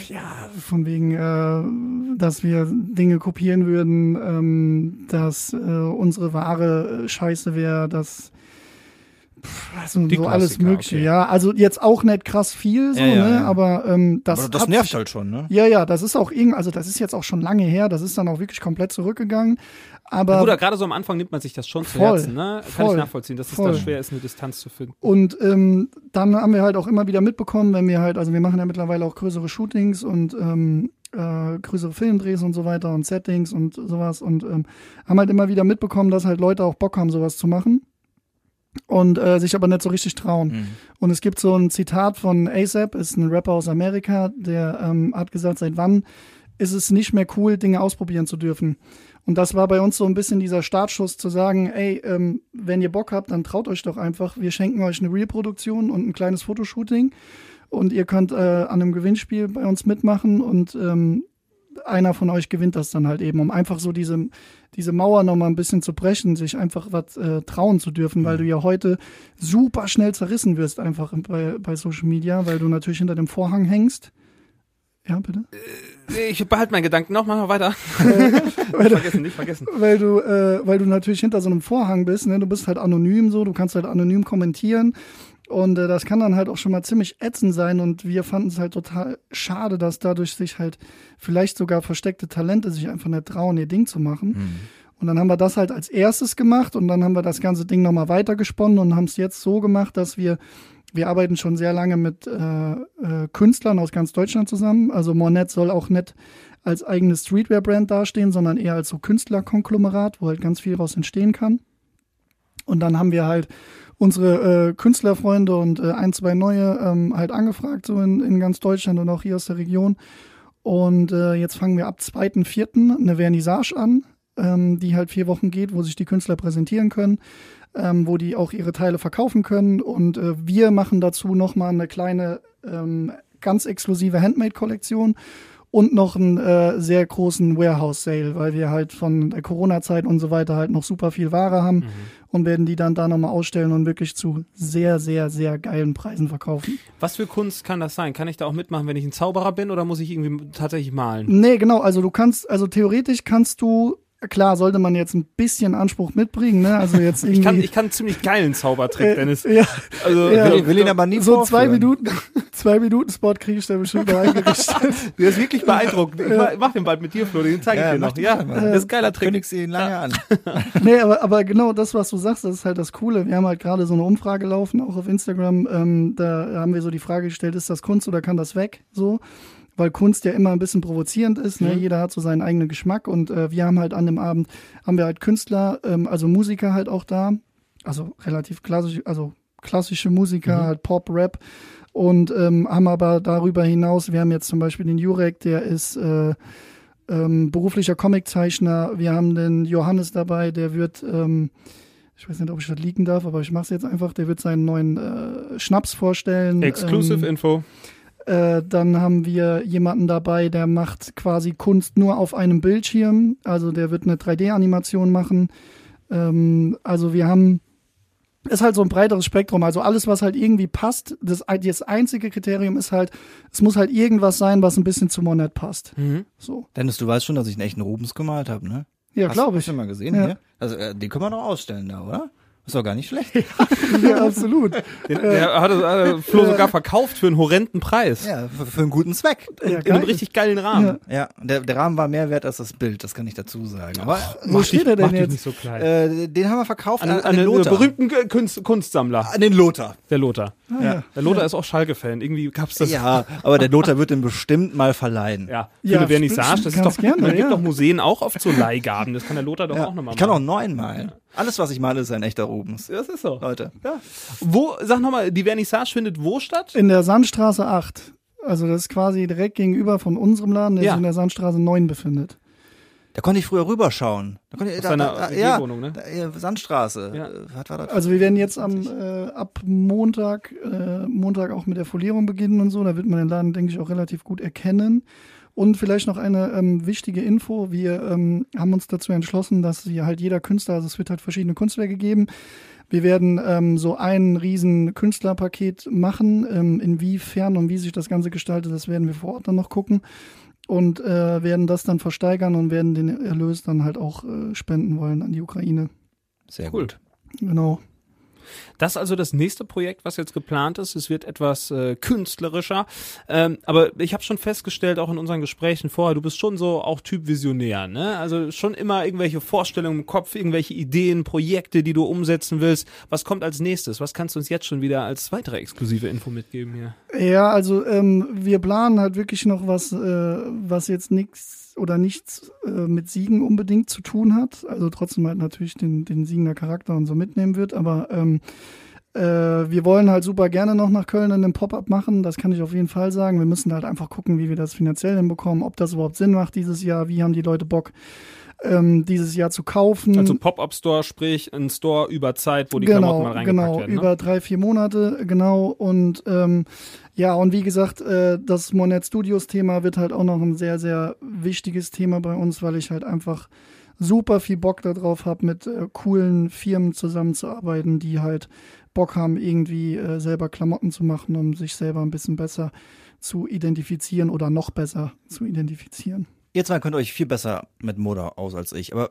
ja, von wegen, äh, dass wir Dinge kopieren würden, ähm, dass äh, unsere Ware scheiße wäre, dass pff, also Die so alles Mögliche, okay. ja. Also jetzt auch nicht krass viel, so, Ja, ja, ne? ja. Aber ähm, das, aber das hat nervt sich- halt schon, ne? Ja, ja, das ist auch irgend, also das ist jetzt auch schon lange her, das ist dann auch wirklich komplett zurückgegangen. Aber Bruder, gerade so am Anfang nimmt man sich das schon zu Voll, Herzen, ne? Kann voll, ich nachvollziehen, dass es voll. da schwer ist, eine Distanz zu finden. Und ähm, dann haben wir halt auch immer wieder mitbekommen, wenn wir halt, also wir machen ja mittlerweile auch größere Shootings und ähm, äh, größere Filmdrehs und so weiter und Settings und sowas und ähm, haben halt immer wieder mitbekommen, dass halt Leute auch Bock haben, sowas zu machen und äh, sich aber nicht so richtig trauen. Mhm. Und es gibt so ein Zitat von ASAP, ist ein Rapper aus Amerika, der ähm, hat gesagt, seit wann ist es nicht mehr cool, Dinge ausprobieren zu dürfen. Und das war bei uns so ein bisschen dieser Startschuss zu sagen, ey, ähm, wenn ihr Bock habt, dann traut euch doch einfach. Wir schenken euch eine Real-Produktion und ein kleines Fotoshooting und ihr könnt äh, an einem Gewinnspiel bei uns mitmachen und ähm, einer von euch gewinnt das dann halt eben, um einfach so diese, diese Mauer nochmal ein bisschen zu brechen, sich einfach was äh, trauen zu dürfen, weil du ja heute super schnell zerrissen wirst einfach bei, bei Social Media, weil du natürlich hinter dem Vorhang hängst. Ja, bitte. Ich behalte meinen Gedanken noch, mach mal weiter. nicht vergessen, nicht vergessen. Weil du, äh, weil du natürlich hinter so einem Vorhang bist, ne? Du bist halt anonym so, du kannst halt anonym kommentieren. Und äh, das kann dann halt auch schon mal ziemlich ätzend sein. Und wir fanden es halt total schade, dass dadurch sich halt vielleicht sogar versteckte Talente sich einfach nicht trauen, ihr Ding zu machen. Mhm. Und dann haben wir das halt als erstes gemacht und dann haben wir das ganze Ding nochmal weitergesponnen und haben es jetzt so gemacht, dass wir, wir arbeiten schon sehr lange mit äh, äh, Künstlern aus ganz Deutschland zusammen. Also Monet soll auch nicht als eigenes Streetwear-Brand dastehen, sondern eher als so Künstlerkonglomerat, wo halt ganz viel daraus entstehen kann. Und dann haben wir halt unsere äh, Künstlerfreunde und äh, ein, zwei neue ähm, halt angefragt, so in, in ganz Deutschland und auch hier aus der Region. Und äh, jetzt fangen wir ab 2.4. eine Vernissage an, ähm, die halt vier Wochen geht, wo sich die Künstler präsentieren können, ähm, wo die auch ihre Teile verkaufen können. Und äh, wir machen dazu nochmal eine kleine, ähm, ganz exklusive Handmade-Kollektion und noch einen äh, sehr großen Warehouse-Sale, weil wir halt von der Corona-Zeit und so weiter halt noch super viel Ware haben und werden die dann da nochmal ausstellen und wirklich zu sehr, sehr, sehr geilen Preisen verkaufen. Was für Kunst kann das sein? Kann ich da auch mitmachen, wenn ich ein Zauberer bin oder muss ich irgendwie tatsächlich malen? Nee, genau, also du kannst, also theoretisch kannst du, klar, sollte man jetzt ein bisschen Anspruch mitbringen, ne? Also jetzt irgendwie. Ich kann, ich kann einen ziemlich geilen Zaubertrick, äh, Dennis. ja, Also, Ja. Will, will ihn aber nie so zwei vorführen. Minuten, zwei Minuten Spot kriege ich da bestimmt noch eingerichtet. Der ist wirklich beeindruckend. Ich mach- mach den bald mit dir, Flo, den zeige ich Ja, dir mach noch. Ja, das ist ein geiler Trick. Kündigst ihn lange an. Nee, aber, aber genau das, was du sagst, das ist halt das Coole. Wir haben halt gerade so eine Umfrage laufen, auch auf Instagram. Ähm, da haben wir so die Frage gestellt, ist das Kunst oder kann das weg? So. Weil Kunst ja immer ein bisschen provozierend ist. Ne? Jeder hat so seinen eigenen Geschmack. Und äh, wir haben halt an dem Abend, haben wir halt Künstler, ähm, also Musiker halt auch da. Also relativ klassisch, also klassische Musiker, halt Pop, Rap. Und ähm, haben aber darüber hinaus, wir haben jetzt zum Beispiel den Jurek, der ist äh, ähm, beruflicher Comiczeichner. Wir haben den Johannes dabei, der wird, ähm, ich weiß nicht, ob ich das liegen darf, aber ich mache es jetzt einfach, der wird seinen neuen äh, Schnaps vorstellen. Exclusive Ähm, Info. Äh, dann haben wir jemanden dabei, der macht quasi Kunst nur auf einem Bildschirm. Also der wird eine 3D-Animation machen. Ähm, also wir haben, ist halt so ein breiteres Spektrum. Also alles, was halt irgendwie passt. Das, das einzige Kriterium ist halt, es muss halt irgendwas sein, was ein bisschen zu Monet passt. Mhm. So. Dennis, du weißt schon, dass ich einen echten Rubens gemalt habe, ne? Ja, Hast- glaube Hast ich. du mal gesehen Ja. hier? Also, äh, den können wir doch ausstellen da, oder? Ist doch gar nicht schlecht. Ja, absolut. Den, der hat äh, Flo sogar verkauft für einen horrenden Preis. Ja, für, für einen guten Zweck. Ja, In einem richtig geilen Rahmen. Ja, der, der Rahmen war mehr wert als das Bild, das kann ich dazu sagen. Aber Wo steht er denn Mach dich jetzt? nicht so klein. äh, den haben wir verkauft an, an, an, an den Lothar. berühmten Kunst, Kunstsammler, An den Lothar. der Lothar. Ah, ja. Der Lothar ist auch Schalke-Fan. Irgendwie gab's das. Ja, aber der Lothar wird den bestimmt mal verleihen. Ja, für Ja, eine Vernissage, das ist doch, gerne, man gibt ja. doch Museen auch oft so Leihgaben, das kann der Lothar doch Ja, auch nochmal ich kann auch machen. Alles, was ich male, ist ein echter Rubens. Das ist so. Leute. Ja. Wo, sag nochmal, die Vernissage findet wo statt? In der Sandstraße 8. Also das ist quasi direkt gegenüber von unserem Laden, der Ja. sich in der Sandstraße 9 befindet. Da konnte ich früher rüberschauen. Da konnte ich, Auf da, da, ja, Wohnung, ne? da, Sandstraße. Ja. Was war das? Also wir werden jetzt am äh, ab Montag äh, Montag auch mit der Folierung beginnen und so. Da wird man den Laden, denke ich, auch relativ gut erkennen. Und vielleicht noch eine ähm, wichtige Info. Wir ähm, haben uns dazu entschlossen, dass hier halt jeder Künstler, also es wird halt verschiedene Kunstwerke geben. Wir werden ähm, so ein riesen Künstlerpaket machen. Ähm, inwiefern und wie sich das Ganze gestaltet, das werden wir vor Ort dann noch gucken. Und äh, werden das dann versteigern und werden den Erlös dann halt auch äh, spenden wollen an die Ukraine. Sehr Cool. gut. Genau. Das ist also das nächste Projekt, was jetzt geplant ist. Es wird etwas äh, künstlerischer. Ähm, aber ich habe schon festgestellt, auch in unseren Gesprächen vorher, du bist schon so auch Typ Visionär. Ne? Also schon immer irgendwelche Vorstellungen im Kopf, irgendwelche Ideen, Projekte, die du umsetzen willst. Was kommt als nächstes? Was kannst du uns jetzt schon wieder als weitere exklusive Info mitgeben hier? Ja, also ähm, wir planen halt wirklich noch was, äh, was jetzt nichts oder nichts äh, mit Siegen unbedingt zu tun hat. Also trotzdem halt natürlich den, den Siegender Charakter und so mitnehmen wird. Aber ähm, äh, wir wollen halt super gerne noch nach Köln in einem Pop-up machen. Das kann ich auf jeden Fall sagen. Wir müssen halt einfach gucken, wie wir das finanziell hinbekommen, ob das überhaupt Sinn macht dieses Jahr. Wie haben die Leute Bock, ähm, dieses Jahr zu kaufen? Also Pop-Up-Store, sprich ein Store über Zeit, wo die Klamotten mal reingepackt genau, werden. Ne? über drei, vier Monate, genau. Und ähm, ja, und wie gesagt, äh, das Monet Studios Thema wird halt auch noch ein sehr, sehr wichtiges Thema bei uns, weil ich halt einfach super viel Bock darauf habe, mit äh, coolen Firmen zusammenzuarbeiten, die halt Bock haben, irgendwie äh, selber Klamotten zu machen, um sich selber ein bisschen besser zu identifizieren oder noch besser zu identifizieren. Ihr zwei könnt euch viel besser mit Mode aus als ich. Aber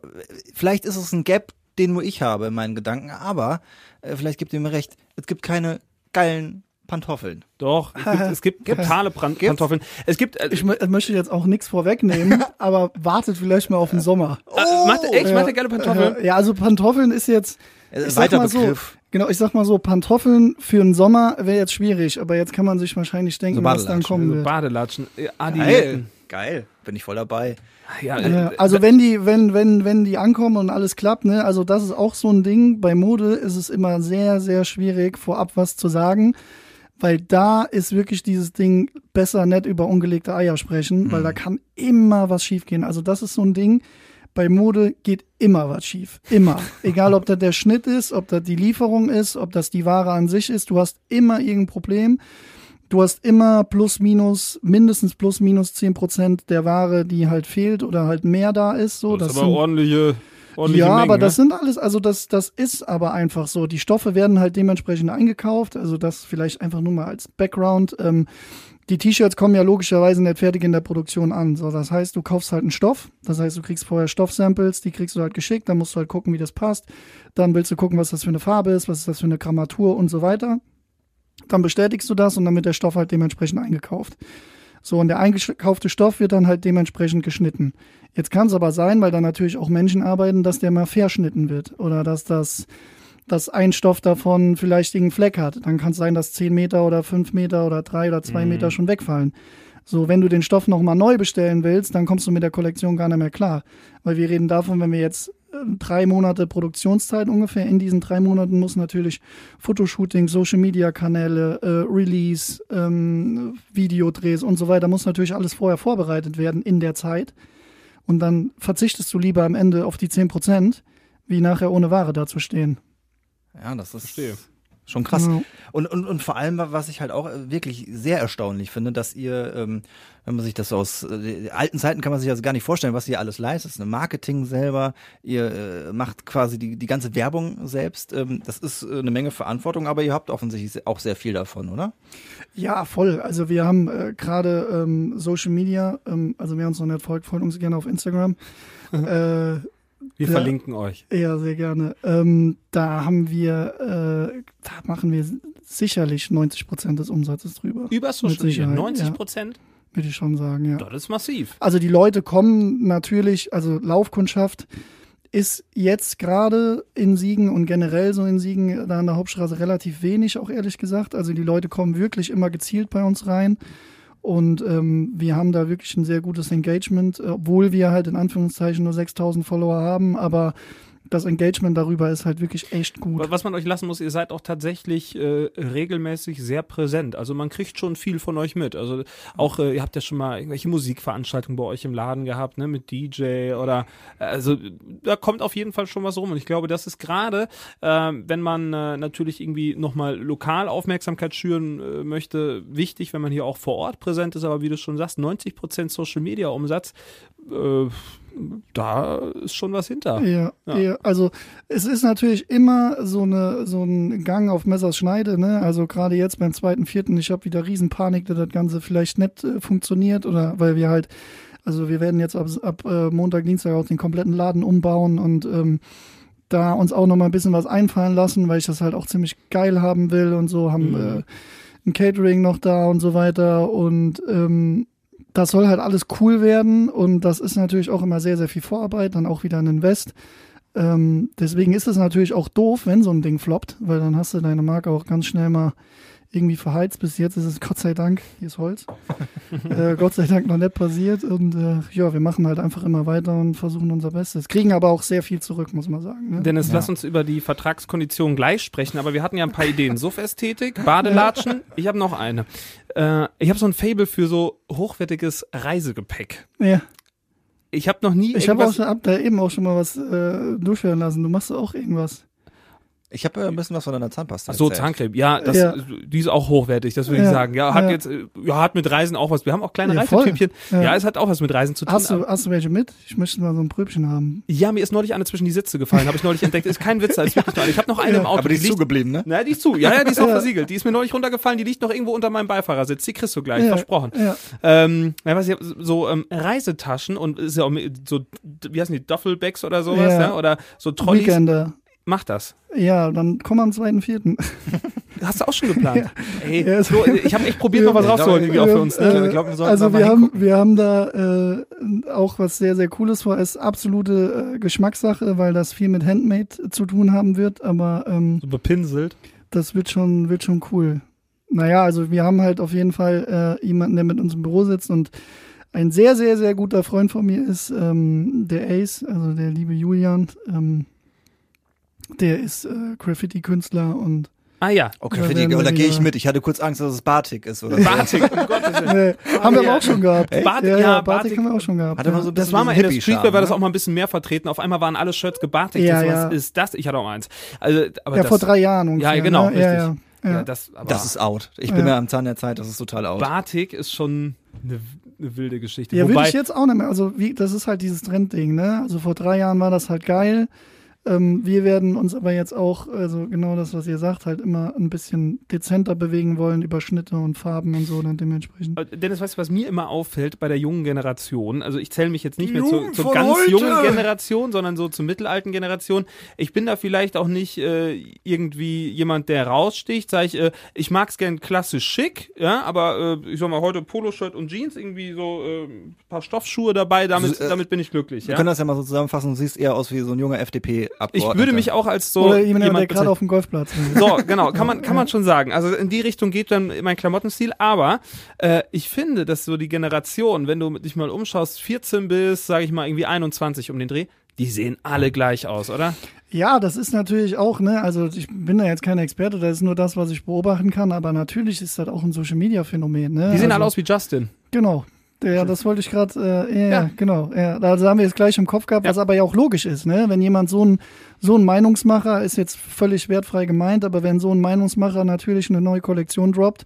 vielleicht ist es ein Gap, den nur ich habe in meinen Gedanken. Aber vielleicht gibt ihr mir recht, es gibt keine geilen Pantoffeln. Doch, es gibt, es gibt Pan Pantoffeln. Es gibt. Äh, Ich mö- möchte jetzt auch nichts vorwegnehmen, aber wartet vielleicht mal auf den Sommer. äh, macht, echt, macht ihr gerne Pantoffeln? Ja, also Pantoffeln ist jetzt. Äh, Ich sag weiter mal so, Begriff. genau, ich sag mal so, Pantoffeln für den Sommer wäre jetzt schwierig, aber jetzt kann man sich wahrscheinlich denken, So was dann kommen wird. Badelatschen, äh, Geil. Adiletten. Geil. Bin ich voll dabei. Ja, Ja, äh, also wenn die, wenn, wenn, wenn die ankommen und alles klappt, ne, also das ist auch so ein Ding. Bei Mode ist es immer sehr, sehr schwierig, vorab was zu sagen, weil da ist wirklich dieses Ding besser nicht über ungelegte Eier sprechen, weil da kann immer was schiefgehen. Also das ist so ein Ding. Bei Mode geht immer was schief. Immer. Egal, ob das der Schnitt ist, ob das die Lieferung ist, ob das die Ware an sich ist. Du hast immer irgendein Problem. Du hast immer plus minus, mindestens plus minus 10 Prozent der Ware, die halt fehlt oder halt mehr da ist. So, das das ist aber ordentliche ja, Mengen, aber das ne? sind alles, also das, das ist aber einfach so. Die Stoffe werden halt dementsprechend eingekauft. Also das vielleicht einfach nur mal als Background. Ähm, die T-Shirts kommen ja logischerweise nicht fertig in der Produktion an. So, das heißt, du kaufst halt einen Stoff. Das heißt, du kriegst vorher Stoffsamples, die kriegst du halt geschickt. Dann musst du halt gucken, wie das passt. Dann willst du gucken, was das für eine Farbe ist, was ist das für eine Grammatur und so weiter. Dann bestätigst du das und dann wird der Stoff halt dementsprechend eingekauft. So, und der eingekaufte Stoff wird dann halt dementsprechend geschnitten. Jetzt kann es aber sein, weil da natürlich auch Menschen arbeiten, dass der mal verschnitten wird oder dass das dass ein Stoff davon vielleicht irgendeinen Fleck hat. Dann kann es sein, dass 10 Meter oder 5 Meter oder 3 oder 2 Meter schon wegfallen. So, wenn du den Stoff nochmal neu bestellen willst, dann kommst du mit der Kollektion gar nicht mehr klar. Weil wir reden davon, wenn wir jetzt äh, drei Monate Produktionszeit ungefähr, in diesen drei Monaten muss natürlich Fotoshooting, Social Media Kanäle, äh, Release, ähm, Videodrehs und so weiter, muss natürlich alles vorher vorbereitet werden in der Zeit. Und dann verzichtest du lieber am Ende auf die 10 Prozent, wie nachher ohne Ware dazustehen. Ja, das ist Verstehe. Schon krass. Ja. Und, und, und vor allem, was ich halt auch äh, wirklich sehr erstaunlich finde, dass ihr, ähm, wenn man sich das aus äh, alten Zeiten kann man sich also gar nicht vorstellen, was ihr alles leistet. Ne? Marketing selber, ihr äh, macht quasi die, die ganze Werbung selbst. Ähm, das ist äh, eine Menge Verantwortung, aber ihr habt offensichtlich auch sehr viel davon, oder? Ja, voll. Also wir haben äh, gerade ähm, Social Media, ähm, also wer uns noch nicht folgt, folgt uns gerne auf Instagram. äh, Wir Ja. verlinken euch. ja, sehr gerne. Ähm, da haben wir, äh, da machen wir sicherlich 90 Prozent des Umsatzes drüber, Über Social Media, Sicherheit, 90 ja. Prozent? würde ich schon sagen, ja. Das ist massiv. Also die Leute kommen natürlich, also Laufkundschaft ist jetzt gerade in Siegen und generell so in Siegen da an der Hauptstraße relativ wenig, auch ehrlich gesagt. Also die Leute kommen wirklich immer gezielt bei uns rein. Und ähm, wir haben da wirklich ein sehr gutes Engagement, obwohl wir halt in Anführungszeichen nur 6000 Follower haben, aber das Engagement darüber ist halt wirklich echt gut. Was man euch lassen muss, ihr seid auch tatsächlich äh, regelmäßig sehr präsent. Also man kriegt schon viel von euch mit. Also auch, äh, ihr habt ja schon mal irgendwelche Musikveranstaltungen bei euch im Laden gehabt, ne, mit DJ oder also da kommt auf jeden Fall schon was rum. Und ich glaube, das ist gerade, äh, wenn man äh, natürlich irgendwie nochmal lokal Aufmerksamkeit schüren äh, möchte, wichtig, wenn man hier auch vor Ort präsent ist. Aber wie du schon sagst, 90% Social Media Umsatz, äh, da ist schon was hinter. Ja, Ja. ja. also es ist natürlich immer so eine so ein Gang auf Messers Schneide, ne? Also gerade jetzt beim zweiten, vierten, ich habe wieder Riesenpanik, dass das Ganze vielleicht nicht äh, funktioniert oder weil wir halt, also wir werden jetzt ab, ab äh, Montag, Dienstag auch den kompletten Laden umbauen und ähm, da uns auch noch mal ein bisschen was einfallen lassen, weil ich das halt auch ziemlich geil haben will und so haben Mhm. äh, ein Catering noch da und so weiter und ähm, das soll halt alles cool werden und das ist natürlich auch immer sehr, sehr viel Vorarbeit, dann auch wieder ein Invest. Ähm, deswegen ist es natürlich auch doof, wenn so ein Ding floppt, weil dann hast du deine Marke auch ganz schnell mal irgendwie verheizt. Bis jetzt ist es Gott sei Dank, hier ist Holz, äh, Gott sei Dank noch nicht passiert und äh, ja, wir machen halt einfach immer weiter und versuchen unser Bestes. Kriegen aber auch sehr viel zurück, muss man sagen. Ne? Dennis, Ja. lass uns über die Vertragskonditionen gleich sprechen, aber wir hatten ja ein paar Ideen. Suffästhetik, Badelatschen, ich habe noch eine. Äh, ich habe so ein Fable für so hochwertiges Reisegepäck. ja. Ich habe noch nie Ich habe auch irgendwas... schon ab da eben auch schon mal was äh, durchhören lassen. Du machst auch irgendwas. Ich habe äh, ein bisschen was von deiner Zahnpasta. Ach so, erzählt. Zahncreme. Ja, das, Ja. die ist auch hochwertig, das würde ich Ja, sagen. Ja, hat ja. jetzt, äh, ja, hat mit Reisen auch was. Wir haben auch kleine Ja, voll. Reisetübchen. Ja. Ja. es hat auch was mit Reisen zu tun. Hast du, hast du welche mit? Ich möchte mal so ein Pröbchen haben. ja, mir ist neulich eine zwischen die Sitze gefallen, habe ich neulich entdeckt. Ist kein Witz, das ist wirklich toll. Ich habe noch eine im Auto. Aber die ist liegt, zugeblieben, ne? Na, die ist zu. Ja, ja, die ist auch Ja. versiegelt. Die ist mir neulich runtergefallen, die liegt noch irgendwo unter meinem Beifahrersitz. Die kriegst du gleich, Ja, versprochen. Ja. Ähm, ja, was ich, so ähm, Reisetaschen und ist ja auch so, wie heißen die, Duffelbags oder sowas, ja. Ja. Oder so Trolleys. Weekender. Mach das. Ja, dann komm am 2.4. Hast du auch schon geplant? Ey, Ja, so, ich habe echt probiert, noch was Ja, rauszuholen irgendwie auch für uns. Ne? Ich glaub, wir also wir haben, hingucken. wir haben da äh, auch was sehr, sehr Cooles vor. Es ist absolute äh, Geschmackssache, weil das viel mit Handmade zu tun haben wird, aber ähm, So bepinselt. das wird schon, wird schon cool. Naja, also wir haben halt auf jeden Fall äh, jemanden, der mit uns im Büro sitzt und ein sehr, sehr, sehr guter Freund von mir ist ähm, der Ace, also der liebe Julian. Ähm, der ist äh, Graffiti-Künstler und Ah ja. Okay, Ja, für die, wir da gehe ich mit. Ich hatte kurz Angst, dass es Batik ist oder so. Batik, um Gottes Willen. äh, haben wir ja. aber auch schon gehabt. Batik, ja, ja, Batik- Batik haben wir auch schon gehabt. Hat immer ja. so Das war mal in der Streetwear, war das ne? auch mal ein bisschen mehr vertreten. Auf einmal waren alle Shirts gebartigt. Ja, so, ja. Was ist das? Ich hatte auch eins. Also, aber ja, das, vor drei Jahren ungefähr. Ja, genau, ne? ja, richtig. ja, ja. Ja, das, aber Das ist out. Ich bin Ja. mir am Zahn der Zeit, das ist total out. Batik ist schon eine, eine wilde Geschichte. Ja, würde Wobei, ich jetzt auch nicht mehr. Also wie, das ist halt dieses Trendding, ne? Also vor drei Jahren war das halt geil. Ähm, wir werden uns aber jetzt auch, also genau das, was ihr sagt, halt immer ein bisschen dezenter bewegen wollen über Schnitte und Farben und so dann dementsprechend. Äh, Dennis, weißt du, was mir immer auffällt bei der jungen Generation? Also ich zähle mich jetzt nicht Die mehr zur, zur ganz heute! jungen Generation, sondern so zur mittelalten Generation. Ich bin da vielleicht auch nicht äh, irgendwie jemand, der raussticht. Sag ich, äh, ich mag's gern klassisch schick, ja, aber äh, ich sag mal heute Poloshirt und Jeans, irgendwie so äh, ein paar Stoffschuhe dabei, damit, So, äh, damit bin ich glücklich. Wir Ja? können das ja mal so zusammenfassen. Du siehst eher aus wie so ein junger Ich würde mich auch als so Oder jemand, der jemand gerade auf dem Golfplatz ist. So, genau, kann man, kann man schon sagen. Also in die Richtung geht dann mein Klamottenstil, aber äh, ich finde, dass so die Generation, wenn du dich mal umschaust, 14 bis, sage ich mal, irgendwie 21 um den Dreh, die sehen alle gleich aus, oder? Ja, das ist natürlich auch, ne, also ich bin da jetzt kein Experte, das ist nur das, was ich beobachten kann, aber natürlich ist das auch ein Social Media Phänomen, ne? Die sehen also, alle aus wie Justin. Genau. Ja, das wollte ich gerade, äh, ja, Ja. genau. Ja, also haben wir jetzt gleich im Kopf gehabt, Ja. was aber ja auch logisch ist, ne? Wenn jemand so ein, so ein Meinungsmacher ist jetzt völlig wertfrei gemeint, aber wenn so ein Meinungsmacher natürlich eine neue Kollektion droppt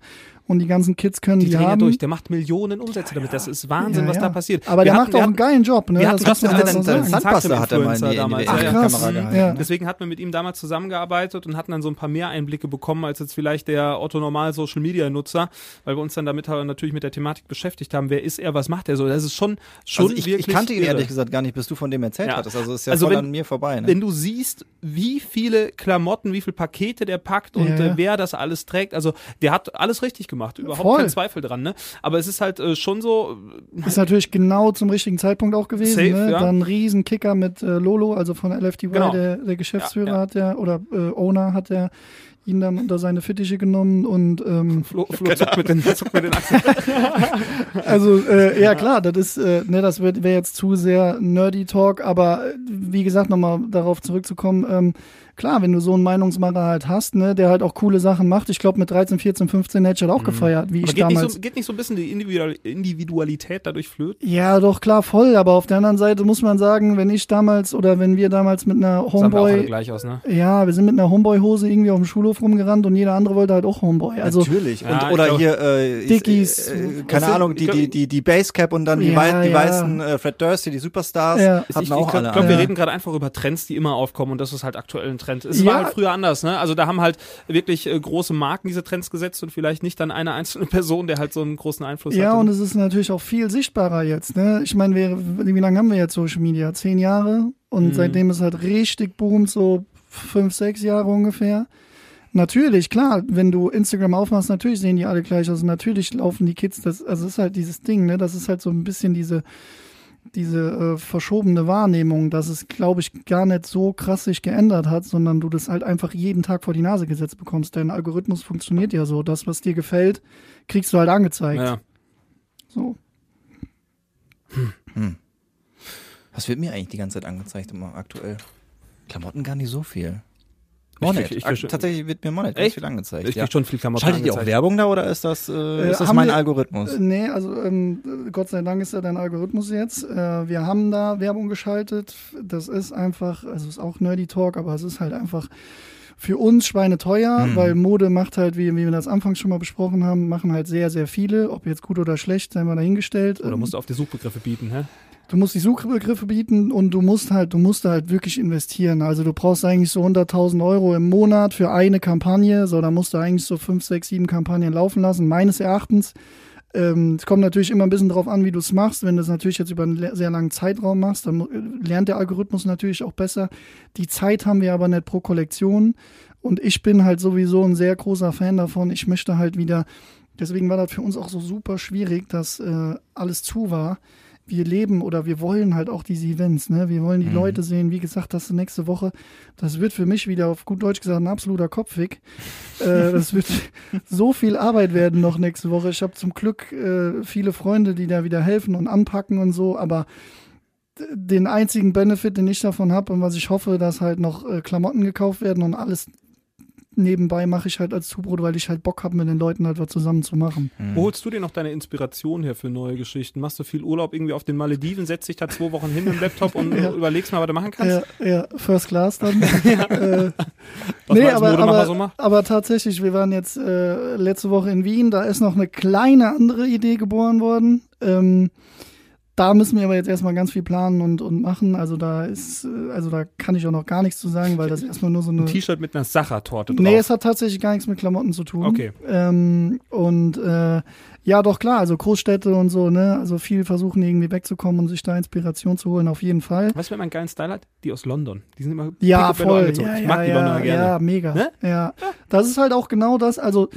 und die ganzen Kids können Die die, ja haben. durch, der macht Millionen Umsätze damit. Das ist Wahnsinn, Ja, was ja. da passiert. Aber Wir der hatten- macht auch einen geilen Job, ne? wir hatten Das Justin muss man Allen, so seine sagen. Zahnpasta hat er mal in die, damals. Ja, ja. krass. Kamera gehalten. Ja. Deswegen hatten wir mit ihm damals zusammengearbeitet und hatten dann so ein paar mehr Einblicke bekommen als jetzt vielleicht der Otto Normal Social Media Nutzer, weil wir uns dann damit halt natürlich mit der Thematik beschäftigt haben. Wer ist er? Was macht er so? Das ist schon schon Also ich, wirklich ich kannte ihn irre. ehrlich gesagt gar nicht, bis du von dem erzählt Ja. hattest. Also ist ja Also voll wenn- an mir vorbei. Ne? Wenn du siehst, wie viele Klamotten, wie viele Pakete der packt und Ja, ja. äh, wer das alles trägt, also der hat alles richtig gemacht, überhaupt Voll. kein Zweifel dran, ne? Aber es ist halt äh, schon so, Ist natürlich genau zum richtigen Zeitpunkt auch gewesen. Safe, ne? ja. Dann ein Riesenkicker mit äh, Lolo, also von LFDY, Genau. der, der Geschäftsführer Ja, ja. hat ja, oder äh, Owner hat ja ihn dann unter seine Fittiche genommen und ähm, Flo, Flo zuckt mit den, zuckt mit den Achseln. also äh, ja klar, das ist, äh, ne, das wird wäre jetzt zu sehr nerdy Talk, aber äh, wie gesagt, nochmal darauf zurückzukommen, ähm, klar, wenn du so einen Meinungsmacher halt hast, ne, der halt auch coole Sachen macht, ich glaube mit 13, 14, 15 hätte ich halt auch gefeiert, wie Mhm. Aber ich geht nicht, damals. so, geht nicht so ein bisschen die Individual Individualität dadurch flöten? Ja, doch, klar, voll. Aber auf der anderen Seite muss man sagen, wenn ich damals oder wenn wir damals mit einer Sahen wir auch alle Homeboy, gleich aus, ne? ja, wir sind mit einer Homeboy-Hose irgendwie auf dem Schulhof rumgerannt und jeder andere wollte halt auch Homeboy. Also, Natürlich. Und, Ja, ich oder glaub- hier, äh, ist, Dickies. Äh, keine Ahnung, sind- die, ich die, glaub- die, die Basscap und dann die, Ja, wei die ja. weißen äh, Fred Durst, die Superstars, Ja. hatten Ich, ich auch glaube, alle. glaub, an. wir Ja. reden gerade einfach über Trends, die immer aufkommen und das ist halt aktuell ein Trend. Es Ja. war halt früher anders, ne? Also da haben halt wirklich äh, große Marken diese Trends gesetzt und vielleicht nicht dann eine einzelne Person, der halt so einen großen Einfluss ja, hatte. und es ist natürlich auch viel sichtbarer jetzt. Ne? Ich meine, wie lange haben wir jetzt Social Media? Zehn Jahre? Und Mhm. seitdem es halt richtig boomt, so fünf, sechs Jahre ungefähr. Natürlich, klar, wenn du Instagram aufmachst, natürlich sehen die alle gleich aus. Natürlich laufen die Kids, das, also es ist halt dieses Ding, ne? Das ist halt so ein bisschen diese, diese äh, verschobene Wahrnehmung, dass es, glaube ich, gar nicht so krass sich geändert hat, sondern du das halt einfach jeden Tag vor die Nase gesetzt bekommst. Dein Algorithmus funktioniert ja so. Das, was dir gefällt, kriegst du halt angezeigt. ja. So. Was wird mir eigentlich die ganze Zeit angezeigt immer aktuell? Klamotten gar nicht so viel. Ich Monet. ich Ak- krieg- Tatsächlich wird mir Monet ganz Echt? viel angezeigt. Ich ja. krieg schon viel Klamotten Schaltet ihr auch angezeigt. Werbung da oder ist das, äh, ist das mein wir- Algorithmus? Äh, Nee, also ähm, Gott sei Dank ist ja dein Algorithmus jetzt. Äh, wir haben da Werbung geschaltet. Das ist einfach, also ist auch Nerdy Talk, aber es ist halt einfach für uns schweineteuer, Mhm. weil Mode macht halt, wie, wie wir das anfangs schon mal besprochen haben, machen halt sehr, sehr viele. Ob jetzt gut oder schlecht, sei mal dahingestellt. Oder Ähm, musst du auf die Suchbegriffe bieten, hä? Du musst die Suchbegriffe bieten und du musst halt, du musst halt wirklich investieren. Also du brauchst eigentlich so 100.000 Euro im Monat für eine Kampagne. So, da musst du eigentlich so fünf, sechs, sieben Kampagnen laufen lassen, meines Erachtens. Ähm, es kommt natürlich immer ein bisschen drauf an, wie du es machst. Wenn du es natürlich jetzt über einen sehr langen Zeitraum machst, dann lernt der Algorithmus natürlich auch besser. Die Zeit haben wir aber nicht pro Kollektion. Und ich bin halt sowieso ein sehr großer Fan davon. Ich möchte halt wieder, deswegen war das für uns auch so super schwierig, dass äh, alles zu war wir leben oder wir wollen halt auch diese Events, ne? Wir wollen die Mhm. Leute sehen. Wie gesagt, das nächste Woche, das wird für mich wieder auf gut Deutsch gesagt ein absoluter Kopfweg. äh, das wird so viel Arbeit werden noch nächste Woche. Ich habe zum Glück äh, viele Freunde, die da wieder helfen und anpacken und so, aber den einzigen Benefit, den ich davon habe und was ich hoffe, dass halt noch äh, Klamotten gekauft werden und alles nebenbei mache ich halt als Zubrot, weil ich halt Bock habe, mit den Leuten halt was zusammen zu machen. Wo holst du dir noch deine Inspiration her für neue Geschichten? Machst du viel Urlaub irgendwie auf den Malediven, setzt dich da zwei Wochen hin im Laptop und Ja. überlegst mal, was du machen kannst? Ja, ja, First Class dann. äh, Was nee, aber, aber, so macht? aber tatsächlich, wir waren jetzt äh, letzte Woche in Wien, da ist noch eine kleine andere Idee geboren worden. Ähm, da müssen wir aber jetzt erstmal ganz viel planen und, und machen. Also da ist, also da kann ich auch noch gar nichts zu sagen, weil das erstmal nur so eine. Ein T-Shirt mit einer Sachertorte drauf. Nee, es hat tatsächlich gar nichts mit Klamotten zu tun. Okay. Ähm, und äh, ja, doch klar, also Großstädte und so, ne? Also viel versuchen irgendwie wegzukommen und sich da Inspiration zu holen, auf jeden Fall. Weißt du, wer mal einen geilen Style hat? Die aus London. Die sind immer Ja, voll. Ja, ich ja, mag die ja, Londoner gerne. Ja, mega. Ne? Ja. Das ist halt auch genau das. Also,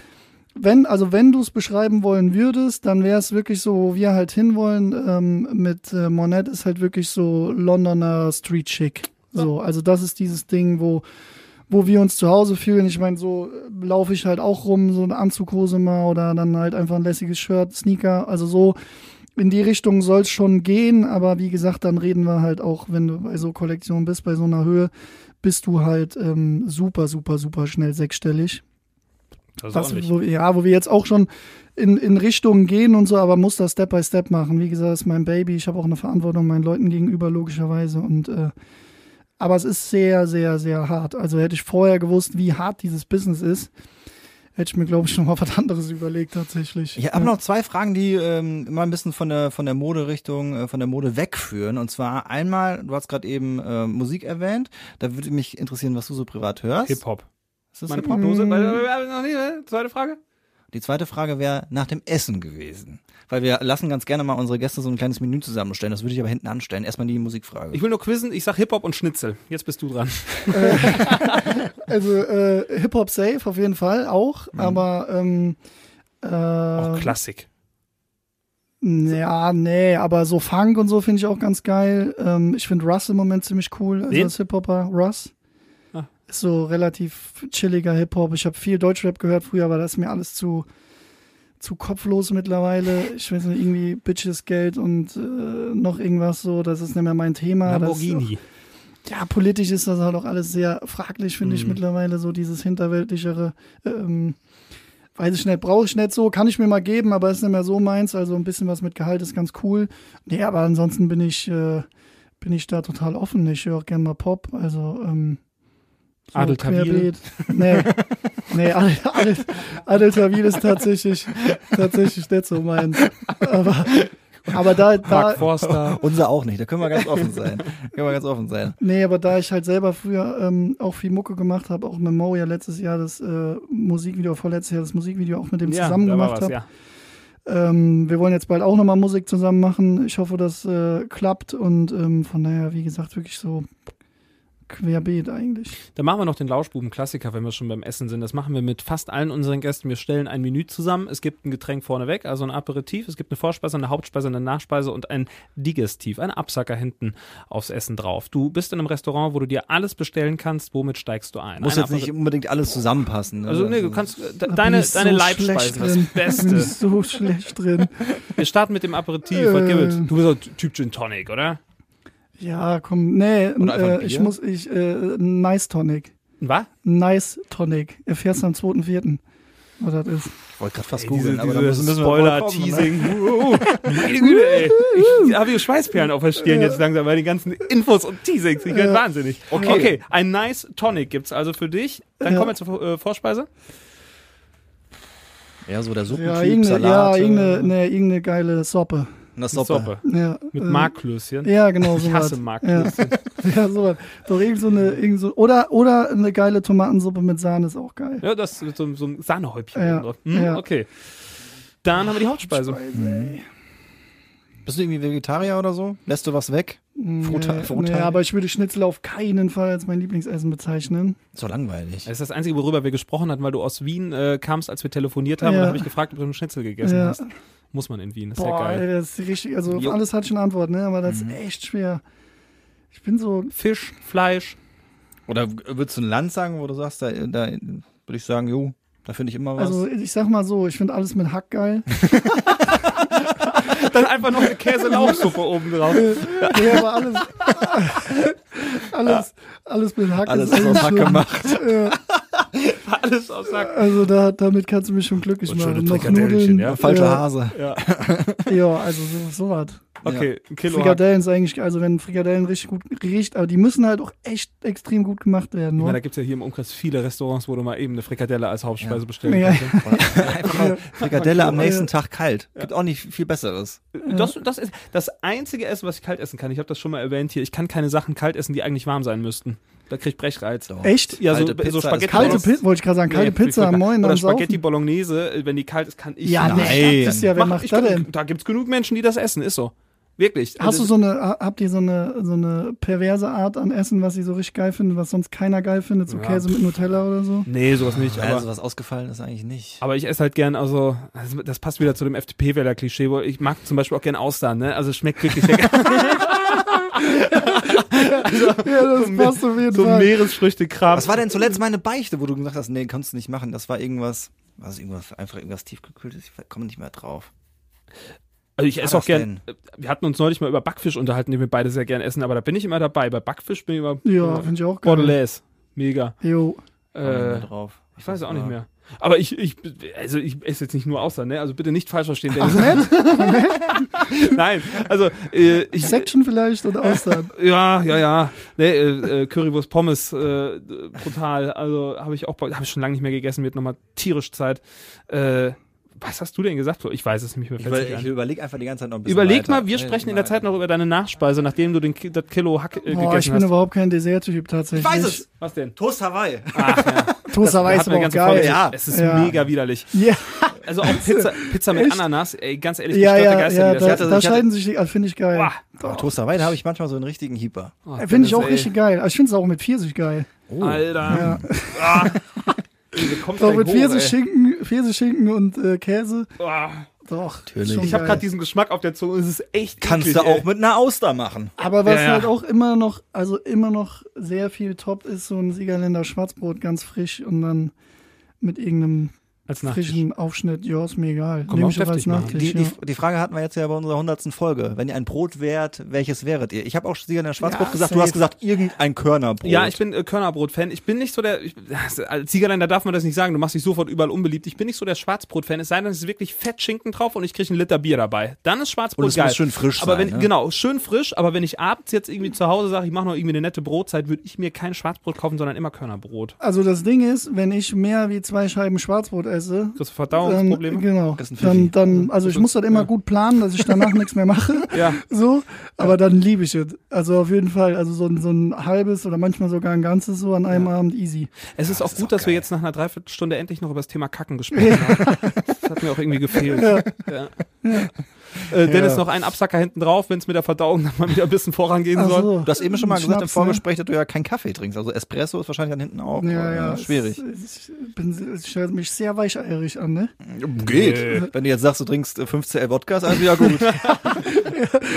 wenn, also wenn du es beschreiben wollen würdest, dann wäre es wirklich so, wo wir halt hinwollen. Ähm, mit äh, Monette ist halt wirklich so Londoner Street Chic. So, also das ist dieses Ding, wo wo wir uns zu Hause fühlen. Ich meine, so äh, laufe ich halt auch rum, so eine Anzughose mal oder dann halt einfach ein lässiges Shirt, Sneaker. Also so in die Richtung soll es schon gehen, aber wie gesagt, dann reden wir halt auch, wenn du bei so Kollektionen bist, bei so einer Höhe, bist du halt ähm, super, super, super schnell sechsstellig. Was, wo, ja, wo wir jetzt auch schon in, in Richtungen gehen und so, aber muss das Step by Step machen. Wie gesagt, das ist mein Baby. Ich habe auch eine Verantwortung meinen Leuten gegenüber, logischerweise. Und äh, aber es ist sehr, sehr, sehr hart. Also hätte ich vorher gewusst, wie hart dieses Business ist, hätte ich mir, glaube ich, noch mal was anderes überlegt tatsächlich. Ich habe noch zwei Fragen, die ähm, immer ein bisschen von der von der Moderichtung, äh, von der Mode wegführen. Und zwar einmal, du hast gerade eben äh, Musik erwähnt. Da würde mich interessieren, was du so privat hörst. Hip-Hop. Ist das Meine? Prognose? Weil- noch nie, ne? Zweite Frage? Die zweite Frage wäre nach dem Essen gewesen. Weil wir lassen ganz gerne mal unsere Gäste so ein kleines Menü zusammenstellen. Das würde ich aber hinten anstellen. Erstmal die Musikfrage. Ich will nur quizzen. Ich sag Hip-Hop und Schnitzel. Jetzt bist du dran. Also äh, Hip-Hop safe auf jeden Fall auch, Mhm. aber ähm, äh, Auch Klassik. Ja, nee, aber so Funk und so finde ich auch ganz geil. Ähm, ich finde Russ im Moment ziemlich cool, also als Hip-Hopper. Russ. Ist so relativ chilliger Hip-Hop. Ich habe viel Deutschrap gehört früher, aber das ist mir alles zu, zu kopflos mittlerweile. Ich weiß nicht, irgendwie Bitches, Geld und äh, noch irgendwas so. Das ist nicht mehr mein Thema. Lamborghini. auch, ja, politisch ist das halt auch alles sehr fraglich, finde ich Mhm. mittlerweile, so dieses hinterweltlichere. Ähm, weiß ich nicht, brauche ich nicht so, kann ich mir mal geben, aber ist nicht mehr so meins. Also ein bisschen was mit Gehalt ist ganz cool. Nee, aber ansonsten bin ich, äh, bin ich da total offen. Ich höre auch gerne mal Pop. Also, ähm, so Adel Tawil? Nee, nee Adel, Adel, Adel Tawil ist tatsächlich, tatsächlich nicht so meins. Aber, aber da, da, Mark Forster. Unser auch nicht. Da können wir ganz offen sein. können wir ganz offen sein. Nee, aber da ich halt selber früher ähm, auch viel Mucke gemacht habe, auch mit Mo ja letztes Jahr das äh, Musikvideo, vorletztes Jahr das Musikvideo auch mit dem zusammen da war gemacht habe. ja. Ähm, wir wollen jetzt bald auch nochmal Musik zusammen machen. Ich hoffe, das äh, klappt und ähm, von daher, wie gesagt, wirklich so querbeet eigentlich. Dann machen wir noch den Lauschbuben-Klassiker, wenn wir schon beim Essen sind. Das machen wir mit fast allen unseren Gästen. Wir stellen ein Menü zusammen. Es gibt ein Getränk vorneweg, also ein Aperitif. Es gibt eine Vorspeise, eine Hauptspeise, eine Nachspeise und ein Digestiv, ein Absacker hinten aufs Essen drauf. Du bist in einem Restaurant, wo du dir alles bestellen kannst. Womit steigst du ein? Muss Ein jetzt nicht unbedingt alles zusammenpassen. ne? Also nee, du kannst äh, deine, so deine schlecht Leibspeisen, das drin. Da bin ich Beste. so schlecht drin. Wir starten mit dem Aperitif. Was Äh. Du bist doch Typ Gin Tonic, oder? Ja, komm, nee, äh, ich muss, ich, äh, Nice Tonic. Was? Nice Tonic. Erfährst du am 2.4. was das ist. Ich wollte gerade fast Ey, googeln, aber da diese müssen, wir ne? Spoiler-Teasing. Wow. Meine Güte, ey. Ich habe hier Schweißperlen auf der Stirn jetzt langsam bei den ganzen Infos und Teasings. Ich werde wahnsinnig. Okay. okay, ein nice Tonic gibt's also für dich. Dann Ja. kommen wir zur äh, Vorspeise. Ja, so der Suppentyp, Ja, irgendeine, ja, irgendeine, ne, irgendeine geile Soppe. Eine Suppe. Suppe. Ja, Mit äh, Markklößchen. Ja, genau, so Ich hasse. Markklößchen. Ja, ja sowas. Doch irgend so eine, irgend so, oder, oder eine geile Tomatensuppe mit Sahne ist auch geil. Ja, das ist so, so ein Sahnehäubchen Ja. Hm, ja. Okay. Dann haben wir die Hauptspeise. Bist du irgendwie Vegetarier oder so? Lässt du was weg? Nee, Fruta- nee, aber ich würde Schnitzel auf keinen Fall als mein Lieblingsessen bezeichnen. So langweilig. Das ist das Einzige, worüber wir gesprochen hatten, weil du aus Wien äh, kamst, als wir telefoniert haben. Und Ja. dann habe ich gefragt, ob du einen Schnitzel gegessen Ja. hast. Muss man in Wien, das ist Boah, ja geil. ey, das ist richtig, also Jo. alles hat schon Antwort, ne? Aber das Mhm. ist echt schwer. Ich bin so, Fisch, Fleisch. Oder würdest du ein Land sagen, wo du sagst, da, da würde ich sagen, jo, da finde ich immer was. also ich sag mal so, ich finde alles mit Hack geil. Dann einfach noch eine Käselauchsuppe oben drauf. nee, aber alles, alles, alles mit Hack Alles ist aus Hack gemacht. Ja, Alles aus Sack. also da, damit kannst du mich schon glücklich Und schöne machen. Noch Frikadellchen, Nudeln. ja. Falscher ja, Hase. Ja. ja, also so, so was. Okay, ein Kilo. Frikadellen ist eigentlich, also wenn Frikadellen richtig gut riecht, aber die müssen halt auch echt extrem gut gemacht werden. Ich meine, Nur. da gibt es ja hier im Umkreis viele Restaurants, wo du mal eben eine Frikadelle als Hauptspeise bestellen Ja. kannst. Einfach mal Frikadelle am Ja. nächsten Tag kalt. Gibt auch nicht viel Besseres. Das, das ist das einzige Essen, was ich kalt essen kann. Ich habe das schon mal erwähnt hier. Ich kann keine Sachen kalt essen, die eigentlich warm sein müssten. Da krieg ich Brechreiz. Doch. Echt? Ja, so, Kalte Pizza so Spaghetti. Kalte. Pizza, wollte ich gerade sagen, kalte Nee, Pizza am Moin Oder Spaghetti Saufen. Bolognese, wenn die kalt ist, kann ich Ja, nicht. nee, das ist ja, wer Mach- macht ich, das denn? Da gibt's genug Menschen, die das essen, ist so. Wirklich. Hast du Also, so eine, ha- habt ihr so eine, so eine perverse Art an Essen, was ihr so richtig geil findet, was sonst keiner geil findet, so Ja. Käse mit Nutella oder so? Nee, sowas nicht. Ja, Aber, also was ausgefallen ist eigentlich nicht. aber ich esse halt gern, also, also, das passt wieder zu dem FDP-Wähler-Klischee, wo ich mag zum Beispiel auch gern Austern, ne? Also es schmeckt wirklich lecker. Ja, das so passt auf jeden so Fall. Meeresfrüchte-Kram. Was war denn zuletzt meine Beichte, wo du gesagt hast, nee, kannst du nicht machen? Das war irgendwas, was irgendwas, einfach irgendwas tiefgekühltes. Ich komme nicht mehr drauf. Also ich esse auch gern, wir hatten uns neulich mal über Backfisch unterhalten, den wir beide sehr gern essen, aber da bin ich immer dabei. Bei Backfisch bin ich immer Ja, finde ich auch geil. Bordelaise. Mega. Jo. Äh, drauf. ich weiß auch nicht mehr. Aber ich, ich, also ich esse jetzt nicht nur Austern, ne? Also bitte nicht falsch verstehen. Dennis. Nein, also äh, ich, Section vielleicht und Austern. ja, ja, ja. Nee, äh, äh, Currywurst Pommes, äh, brutal. Also habe ich auch, habe ich schon lange nicht mehr gegessen, wird nochmal tierisch Zeit. Äh, was hast du denn gesagt? Ich weiß es nicht mehr. Ich, über, nicht ich überlege einfach die ganze Zeit noch ein bisschen Überleg weiter. mal, wir sprechen in der. Zeit noch über deine Nachspeise, nachdem du den, das Kilo Hack äh, Boah, ich gegessen bin hast. überhaupt kein Dessert-Typ tatsächlich. Ich weiß es. Was denn? Toast Hawaii. Ach ja. Wir weiß hatten aber eine auch ganze geil. Ja. Es ist Ja. mega widerlich. Ja, Also auch Pizza, Pizza mit Echt? Ananas, ey, ganz ehrlich, ja, ja, Geister, ja die das da, hatte- da ich hatte- scheiden sich die, also finde ich geil. Boah. Aber Toast Hawaii, da habe ich manchmal so einen richtigen Hieper. Oh, Finde ich auch ey. richtig geil. Also ich finde es auch mit Pfirsich geil. Oh. Alter. Ja. Ah. Ey, mit hoch, Pfirsichschinken, Pfirsichschinken und äh, Käse. ey. Ah. Doch. Natürlich. Ich habe gerade diesen Geschmack auf der Zunge, es ist echt Kannst eklig, du auch ey. mit einer Auster machen. Aber was Ja, ja. halt auch immer noch, also immer noch sehr viel top ist, so ein Siegerländer Schwarzbrot, ganz frisch und dann mit irgendeinem als Nachtisch. frischen Aufschnitt. Ja, ist mir egal. Man Nehme ich aber als. Nachtisch. Die, ja. die, die Frage hatten wir jetzt ja bei unserer hundertsten Folge. Wenn ihr ein Brot wärt, welches wäret ihr? Ich habe auch Sieger in der Schwarzbrot Ja, gesagt, safe. du hast gesagt, irgendein Körnerbrot. Ja, ich bin äh, Körnerbrot-Fan. Ich bin nicht so der, ich, als Siegerländer darf man das nicht sagen, du machst dich sofort überall unbeliebt. Ich bin nicht so der Schwarzbrot-Fan. Es sei denn, es ist wirklich Fettschinken drauf und ich kriege einen Liter Bier dabei. Dann ist Schwarzbrot Und es geil. muss schön frisch aber sein, wenn, ne? Genau, schön frisch. Aber wenn ich abends jetzt irgendwie zu Hause sage, ich mache noch irgendwie eine nette Brotzeit, würde ich mir kein Schwarzbrot kaufen, sondern immer Körnerbrot. Also das Ding ist, wenn ich mehr wie zwei Scheiben Schwarzbrot esse, Kriegst du dann, Verdauungsprobleme? genau, Das ist ein dann, dann, also ich muss das immer gut planen, dass ich danach nichts mehr mache. ja. So, aber dann liebe ich es. Also auf jeden Fall, also so ein, so ein halbes oder manchmal sogar ein ganzes so an einem Abend easy. Es ist auch ist gut, auch dass wir jetzt nach einer Dreiviertelstunde endlich noch über das Thema Kacken gesprochen haben. Das hat mir auch irgendwie gefehlt. Ja. Äh, Dennis, Ja. noch ein Absacker hinten drauf, wenn es mit der Verdauung dann mal wieder ein bisschen vorangehen Ach soll. so. Du hast eben schon mal gesagt im Schnaps, Vorgespräch, dass du ja keinen Kaffee trinkst. Also Espresso ist wahrscheinlich dann hinten auch Ja, äh, ja. schwierig. Es- Ich bin, ich stelle mich sehr weicheierig an, ne? Geht. Nee. Wenn du jetzt sagst, du trinkst äh, 15 Wodkas, also ja gut.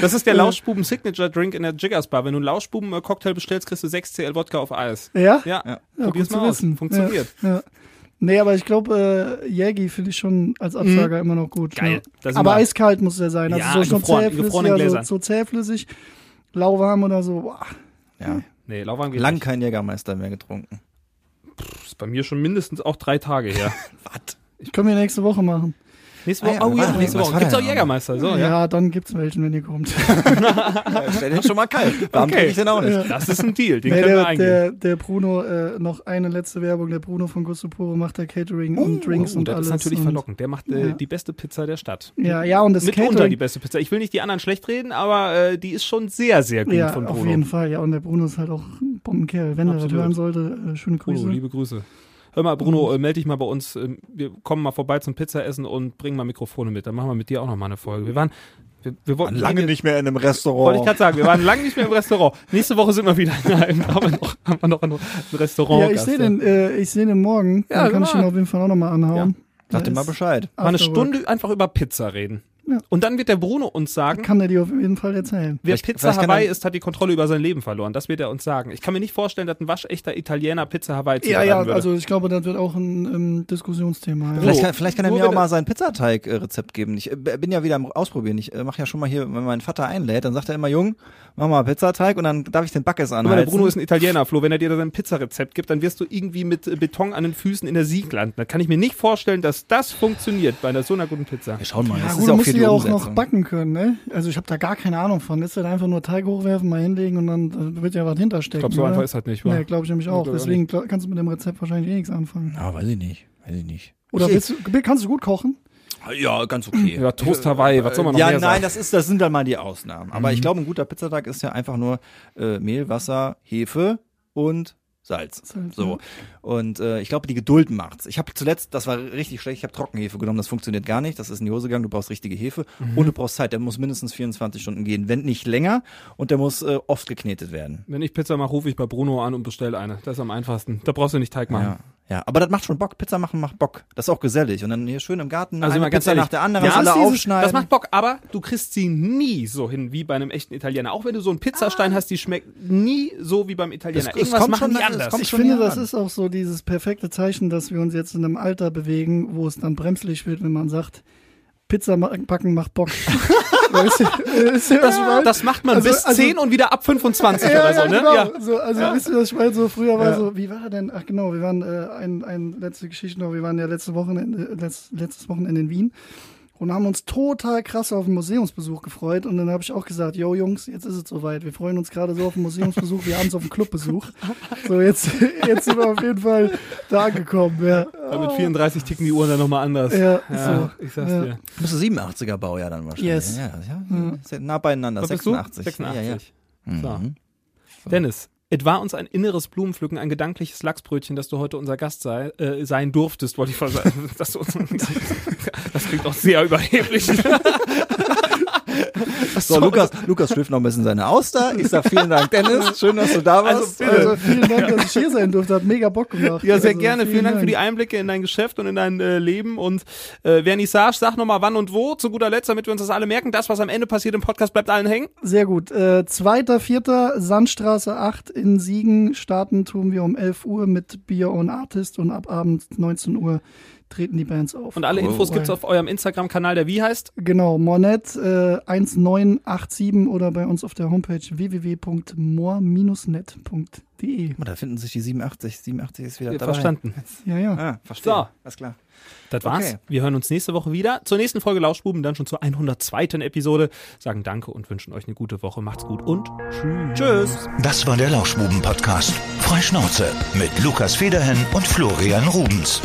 Das ist der Lauschbuben Signature Drink in der Jiggers Bar. Wenn du einen Lauschbuben äh, Cocktail bestellst, kriegst du 6 CL Wodka auf Eis. Ja? Ja, Ja. Ja, probier's mal aus. wissen. Funktioniert. Ja, ja. Nee, aber ich glaube, äh, Jägi finde ich schon als Absager immer noch gut. Geil. Ja. Aber eiskalt muss der sein. Also Ja, so schon gefroren- zähflüssig, ja, so, zähflüssig, lauwarm oder so. Boah. ja. Nee, lauwarm geht Lang nicht. kein Jägermeister mehr getrunken. Das ist bei mir schon mindestens auch drei Tage her. Was? Ich können wir nächste Woche machen. Nächste Woche, Ah ja, oh ja, warte, nächste Woche. war Gibt's auch? Jägermeister, so, ja. ja. dann gibt's welchen, wenn ihr kommt. Stell den schon mal kalt. Warum Okay. ich den auch nicht? Das ist ein Deal, den Nee, können wir der, eingehen. der, der Bruno, äh, noch eine letzte Werbung, der Bruno von Gusto Puro macht der Catering und Drinks Oh, und das alles. ist natürlich verlockend. Der macht äh, Ja. die beste Pizza der Stadt. Ja, ja, und das Mitunter Catering. die beste Pizza. Ich will nicht die anderen schlecht reden, aber äh, die ist schon sehr, sehr gut ja, von auf Bruno. jeden Fall. Ja, und der Bruno ist halt auch ein Bombenkerl. Wenn er das Absolut. hören sollte, äh, schöne Grüße. Bruno, liebe Grüße. Hör mal, Bruno, äh, melde dich mal bei uns. Ähm, Wir kommen mal vorbei zum Pizzaessen und bringen mal Mikrofone mit. Dann machen wir mit dir auch noch mal eine Folge. Wir waren, wir, wir wollten Lange nicht mehr in einem Wollte ich Restaurant. gerade sagen, wir waren lange nicht mehr im Restaurant. Nächste Woche sind wir wieder in einem, haben wir noch, haben wir noch ein Restaurant. ja, ich sehe den, äh, ich sehe den morgen. Ja, Dann kann ich genau. ihn auf jeden Fall auch nochmal anhauen. Sag Da dir mal Bescheid. Mal eine. Stunde einfach über Pizza reden. Ja. Und dann wird der Bruno uns sagen, Kann er dir auf jeden Fall erzählen. wer Vielleicht- Pizza vielleicht Hawaii ist, hat die Kontrolle über sein Leben verloren. Das wird er uns sagen. Ich kann mir nicht vorstellen, dass ein waschechter Italiener Pizza Hawaii Ja, zubereiten ja, würde. also ich glaube, das wird auch ein ähm, Diskussionsthema. Ja. Vielleicht kann, vielleicht kann er Nur mir auch mal sein Pizzateig-Rezept geben. Ich äh, bin ja wieder am Ausprobieren. Ich äh, mache ja schon mal hier, wenn mein Vater einlädt, dann sagt er immer, Jung, mach mal Pizzateig und dann darf ich den Backes Guck mal, der. Bruno ist ein Italiener, Flo. Wenn er dir sein Pizzarezept gibt, dann wirst du irgendwie mit äh, Beton an den Füßen in der Sieg landen. Da kann ich mir nicht vorstellen, dass das funktioniert bei einer so einer guten Pizza. Wir schauen mal. Ja, das gut, ist ja auch die die ja auch noch backen können, ne? Also ich habe da gar keine Ahnung von. Jetzt halt einfach nur Teig hochwerfen, mal hinlegen und dann äh, wird ja was hinterstecken. Ich glaube, so oder? einfach ist das nicht. wa? Nee, glaube ich nämlich auch. Glaub ich auch Deswegen glaub, kannst du mit dem Rezept wahrscheinlich eh nichts anfangen. Ja, weiß ich nicht. Weiß ich nicht. Oder ich, willst du, kannst du gut kochen? Ja, ganz okay. Ja, Toast Hawaii, was soll man noch ja, mehr nein, sagen? das ist, das sind dann mal die Ausnahmen. Aber Mhm. ich glaube, ein guter Pizzateig ist ja einfach nur äh, Mehl, Wasser, Hefe und Salz. Salz, So. Und äh, ich glaube, die Geduld macht's. Ich habe zuletzt, das war richtig schlecht, ich habe Trockenhefe genommen, das funktioniert gar nicht. Das ist in die Hose gegangen, du brauchst richtige Hefe Mhm. und du brauchst Zeit. Der muss mindestens 24 Stunden gehen, wenn nicht länger. Und der muss äh, oft geknetet werden. Wenn ich Pizza mache, rufe ich bei Bruno an und bestelle eine. Das ist am einfachsten. Da brauchst du nicht Teig machen. Ja. Ja, aber das macht schon Bock. Pizza machen macht Bock. Das ist auch gesellig. Und dann hier schön im Garten Also eine immer ganz Pizza ehrlich, nach der anderen, ja, alle dieses- aufschneiden. Das macht Bock, aber du kriegst sie nie so hin wie bei einem echten Italiener. Auch wenn du so einen Pizzastein hast, die schmeckt nie so wie beim Italiener. Es- es Irgendwas kommt machen schon- die es anders. kommt Ich schon finde, das an. ist auch so dieses perfekte Zeichen, dass wir uns jetzt in einem Alter bewegen, wo es dann bremslich wird, wenn man sagt, Pizza backen macht Bock. weißt du, ja, Das, das macht man Also- bis also- 10 und wieder ab 25 ja, oder so, ja, ne? genau. Ja. So, also wisst ihr, was ich meine? So früher war Ja. so, wie war er denn? Ach genau, wir waren äh, ein, ein letzte Geschichte noch, wir waren ja letzte Wochenende, letzt, letztes Wochenende in Wien und haben uns total krass auf den Museumsbesuch gefreut und dann habe ich auch gesagt, yo Jungs, jetzt ist es soweit. Wir freuen uns gerade so auf den Museumsbesuch, wir haben es auf den Clubbesuch. So, jetzt, jetzt sind wir auf jeden Fall da angekommen. Ja, Aber mit 34 ticken die Uhren dann nochmal anders. Ja, ja so. ich sag's Ja. dir. Müsste 87er Baujahr dann wahrscheinlich. Yes. Ja, ja, ja nah beieinander. Was bist du? 86. 86. Ja, ja. So. Mhm. Dennis, es war uns ein inneres Blumenpflücken, ein gedankliches Lachsbrötchen, dass du heute unser Gast sei, äh, sein durftest, wollte ich sagen. Dass du, das klingt auch sehr überheblich. So, Lukas, Lukas schlüpft noch ein bisschen seine Auster. Ich sag vielen Dank, Dennis. Schön, dass du da warst. bitte. Also vielen Dank, dass ich hier sein durfte. Hat mega Bock gemacht. Ja, sehr also, gerne. Vielen Dank für die Einblicke in dein Geschäft und in dein äh, Leben. Und äh, Vernissage, sag nochmal wann und wo, zu guter Letzt, damit wir uns das alle merken. Das, was am Ende passiert im Podcast, bleibt allen hängen. Sehr gut. Äh, zweiter, vierter, Sandstraße 8 in Siegen. Starten tun wir um 11 Uhr mit Bier und Artist und ab Abend 19 Uhr treten die Bands auf. Und alle Infos gibt's auf eurem Instagram-Kanal, der wie heißt? Genau, Mornet äh, 1987 oder bei uns auf der Homepage www.more-net.de. Guck mal, Da finden sich die 87. 87 ist wieder dabei. Verstanden. Ja, ja. Ah, verstehe. So. Alles klar. Das war's. Okay. Wir hören uns nächste Woche wieder. Zur nächsten Folge Lauschbuben, dann schon zur 102. Episode. Sagen Danke und wünschen euch eine gute Woche. Macht's gut und tschüss. Tschüss. Das war der Lauschbuben-Podcast. Freischnauze mit Lukas Federhen und Florian Rubens.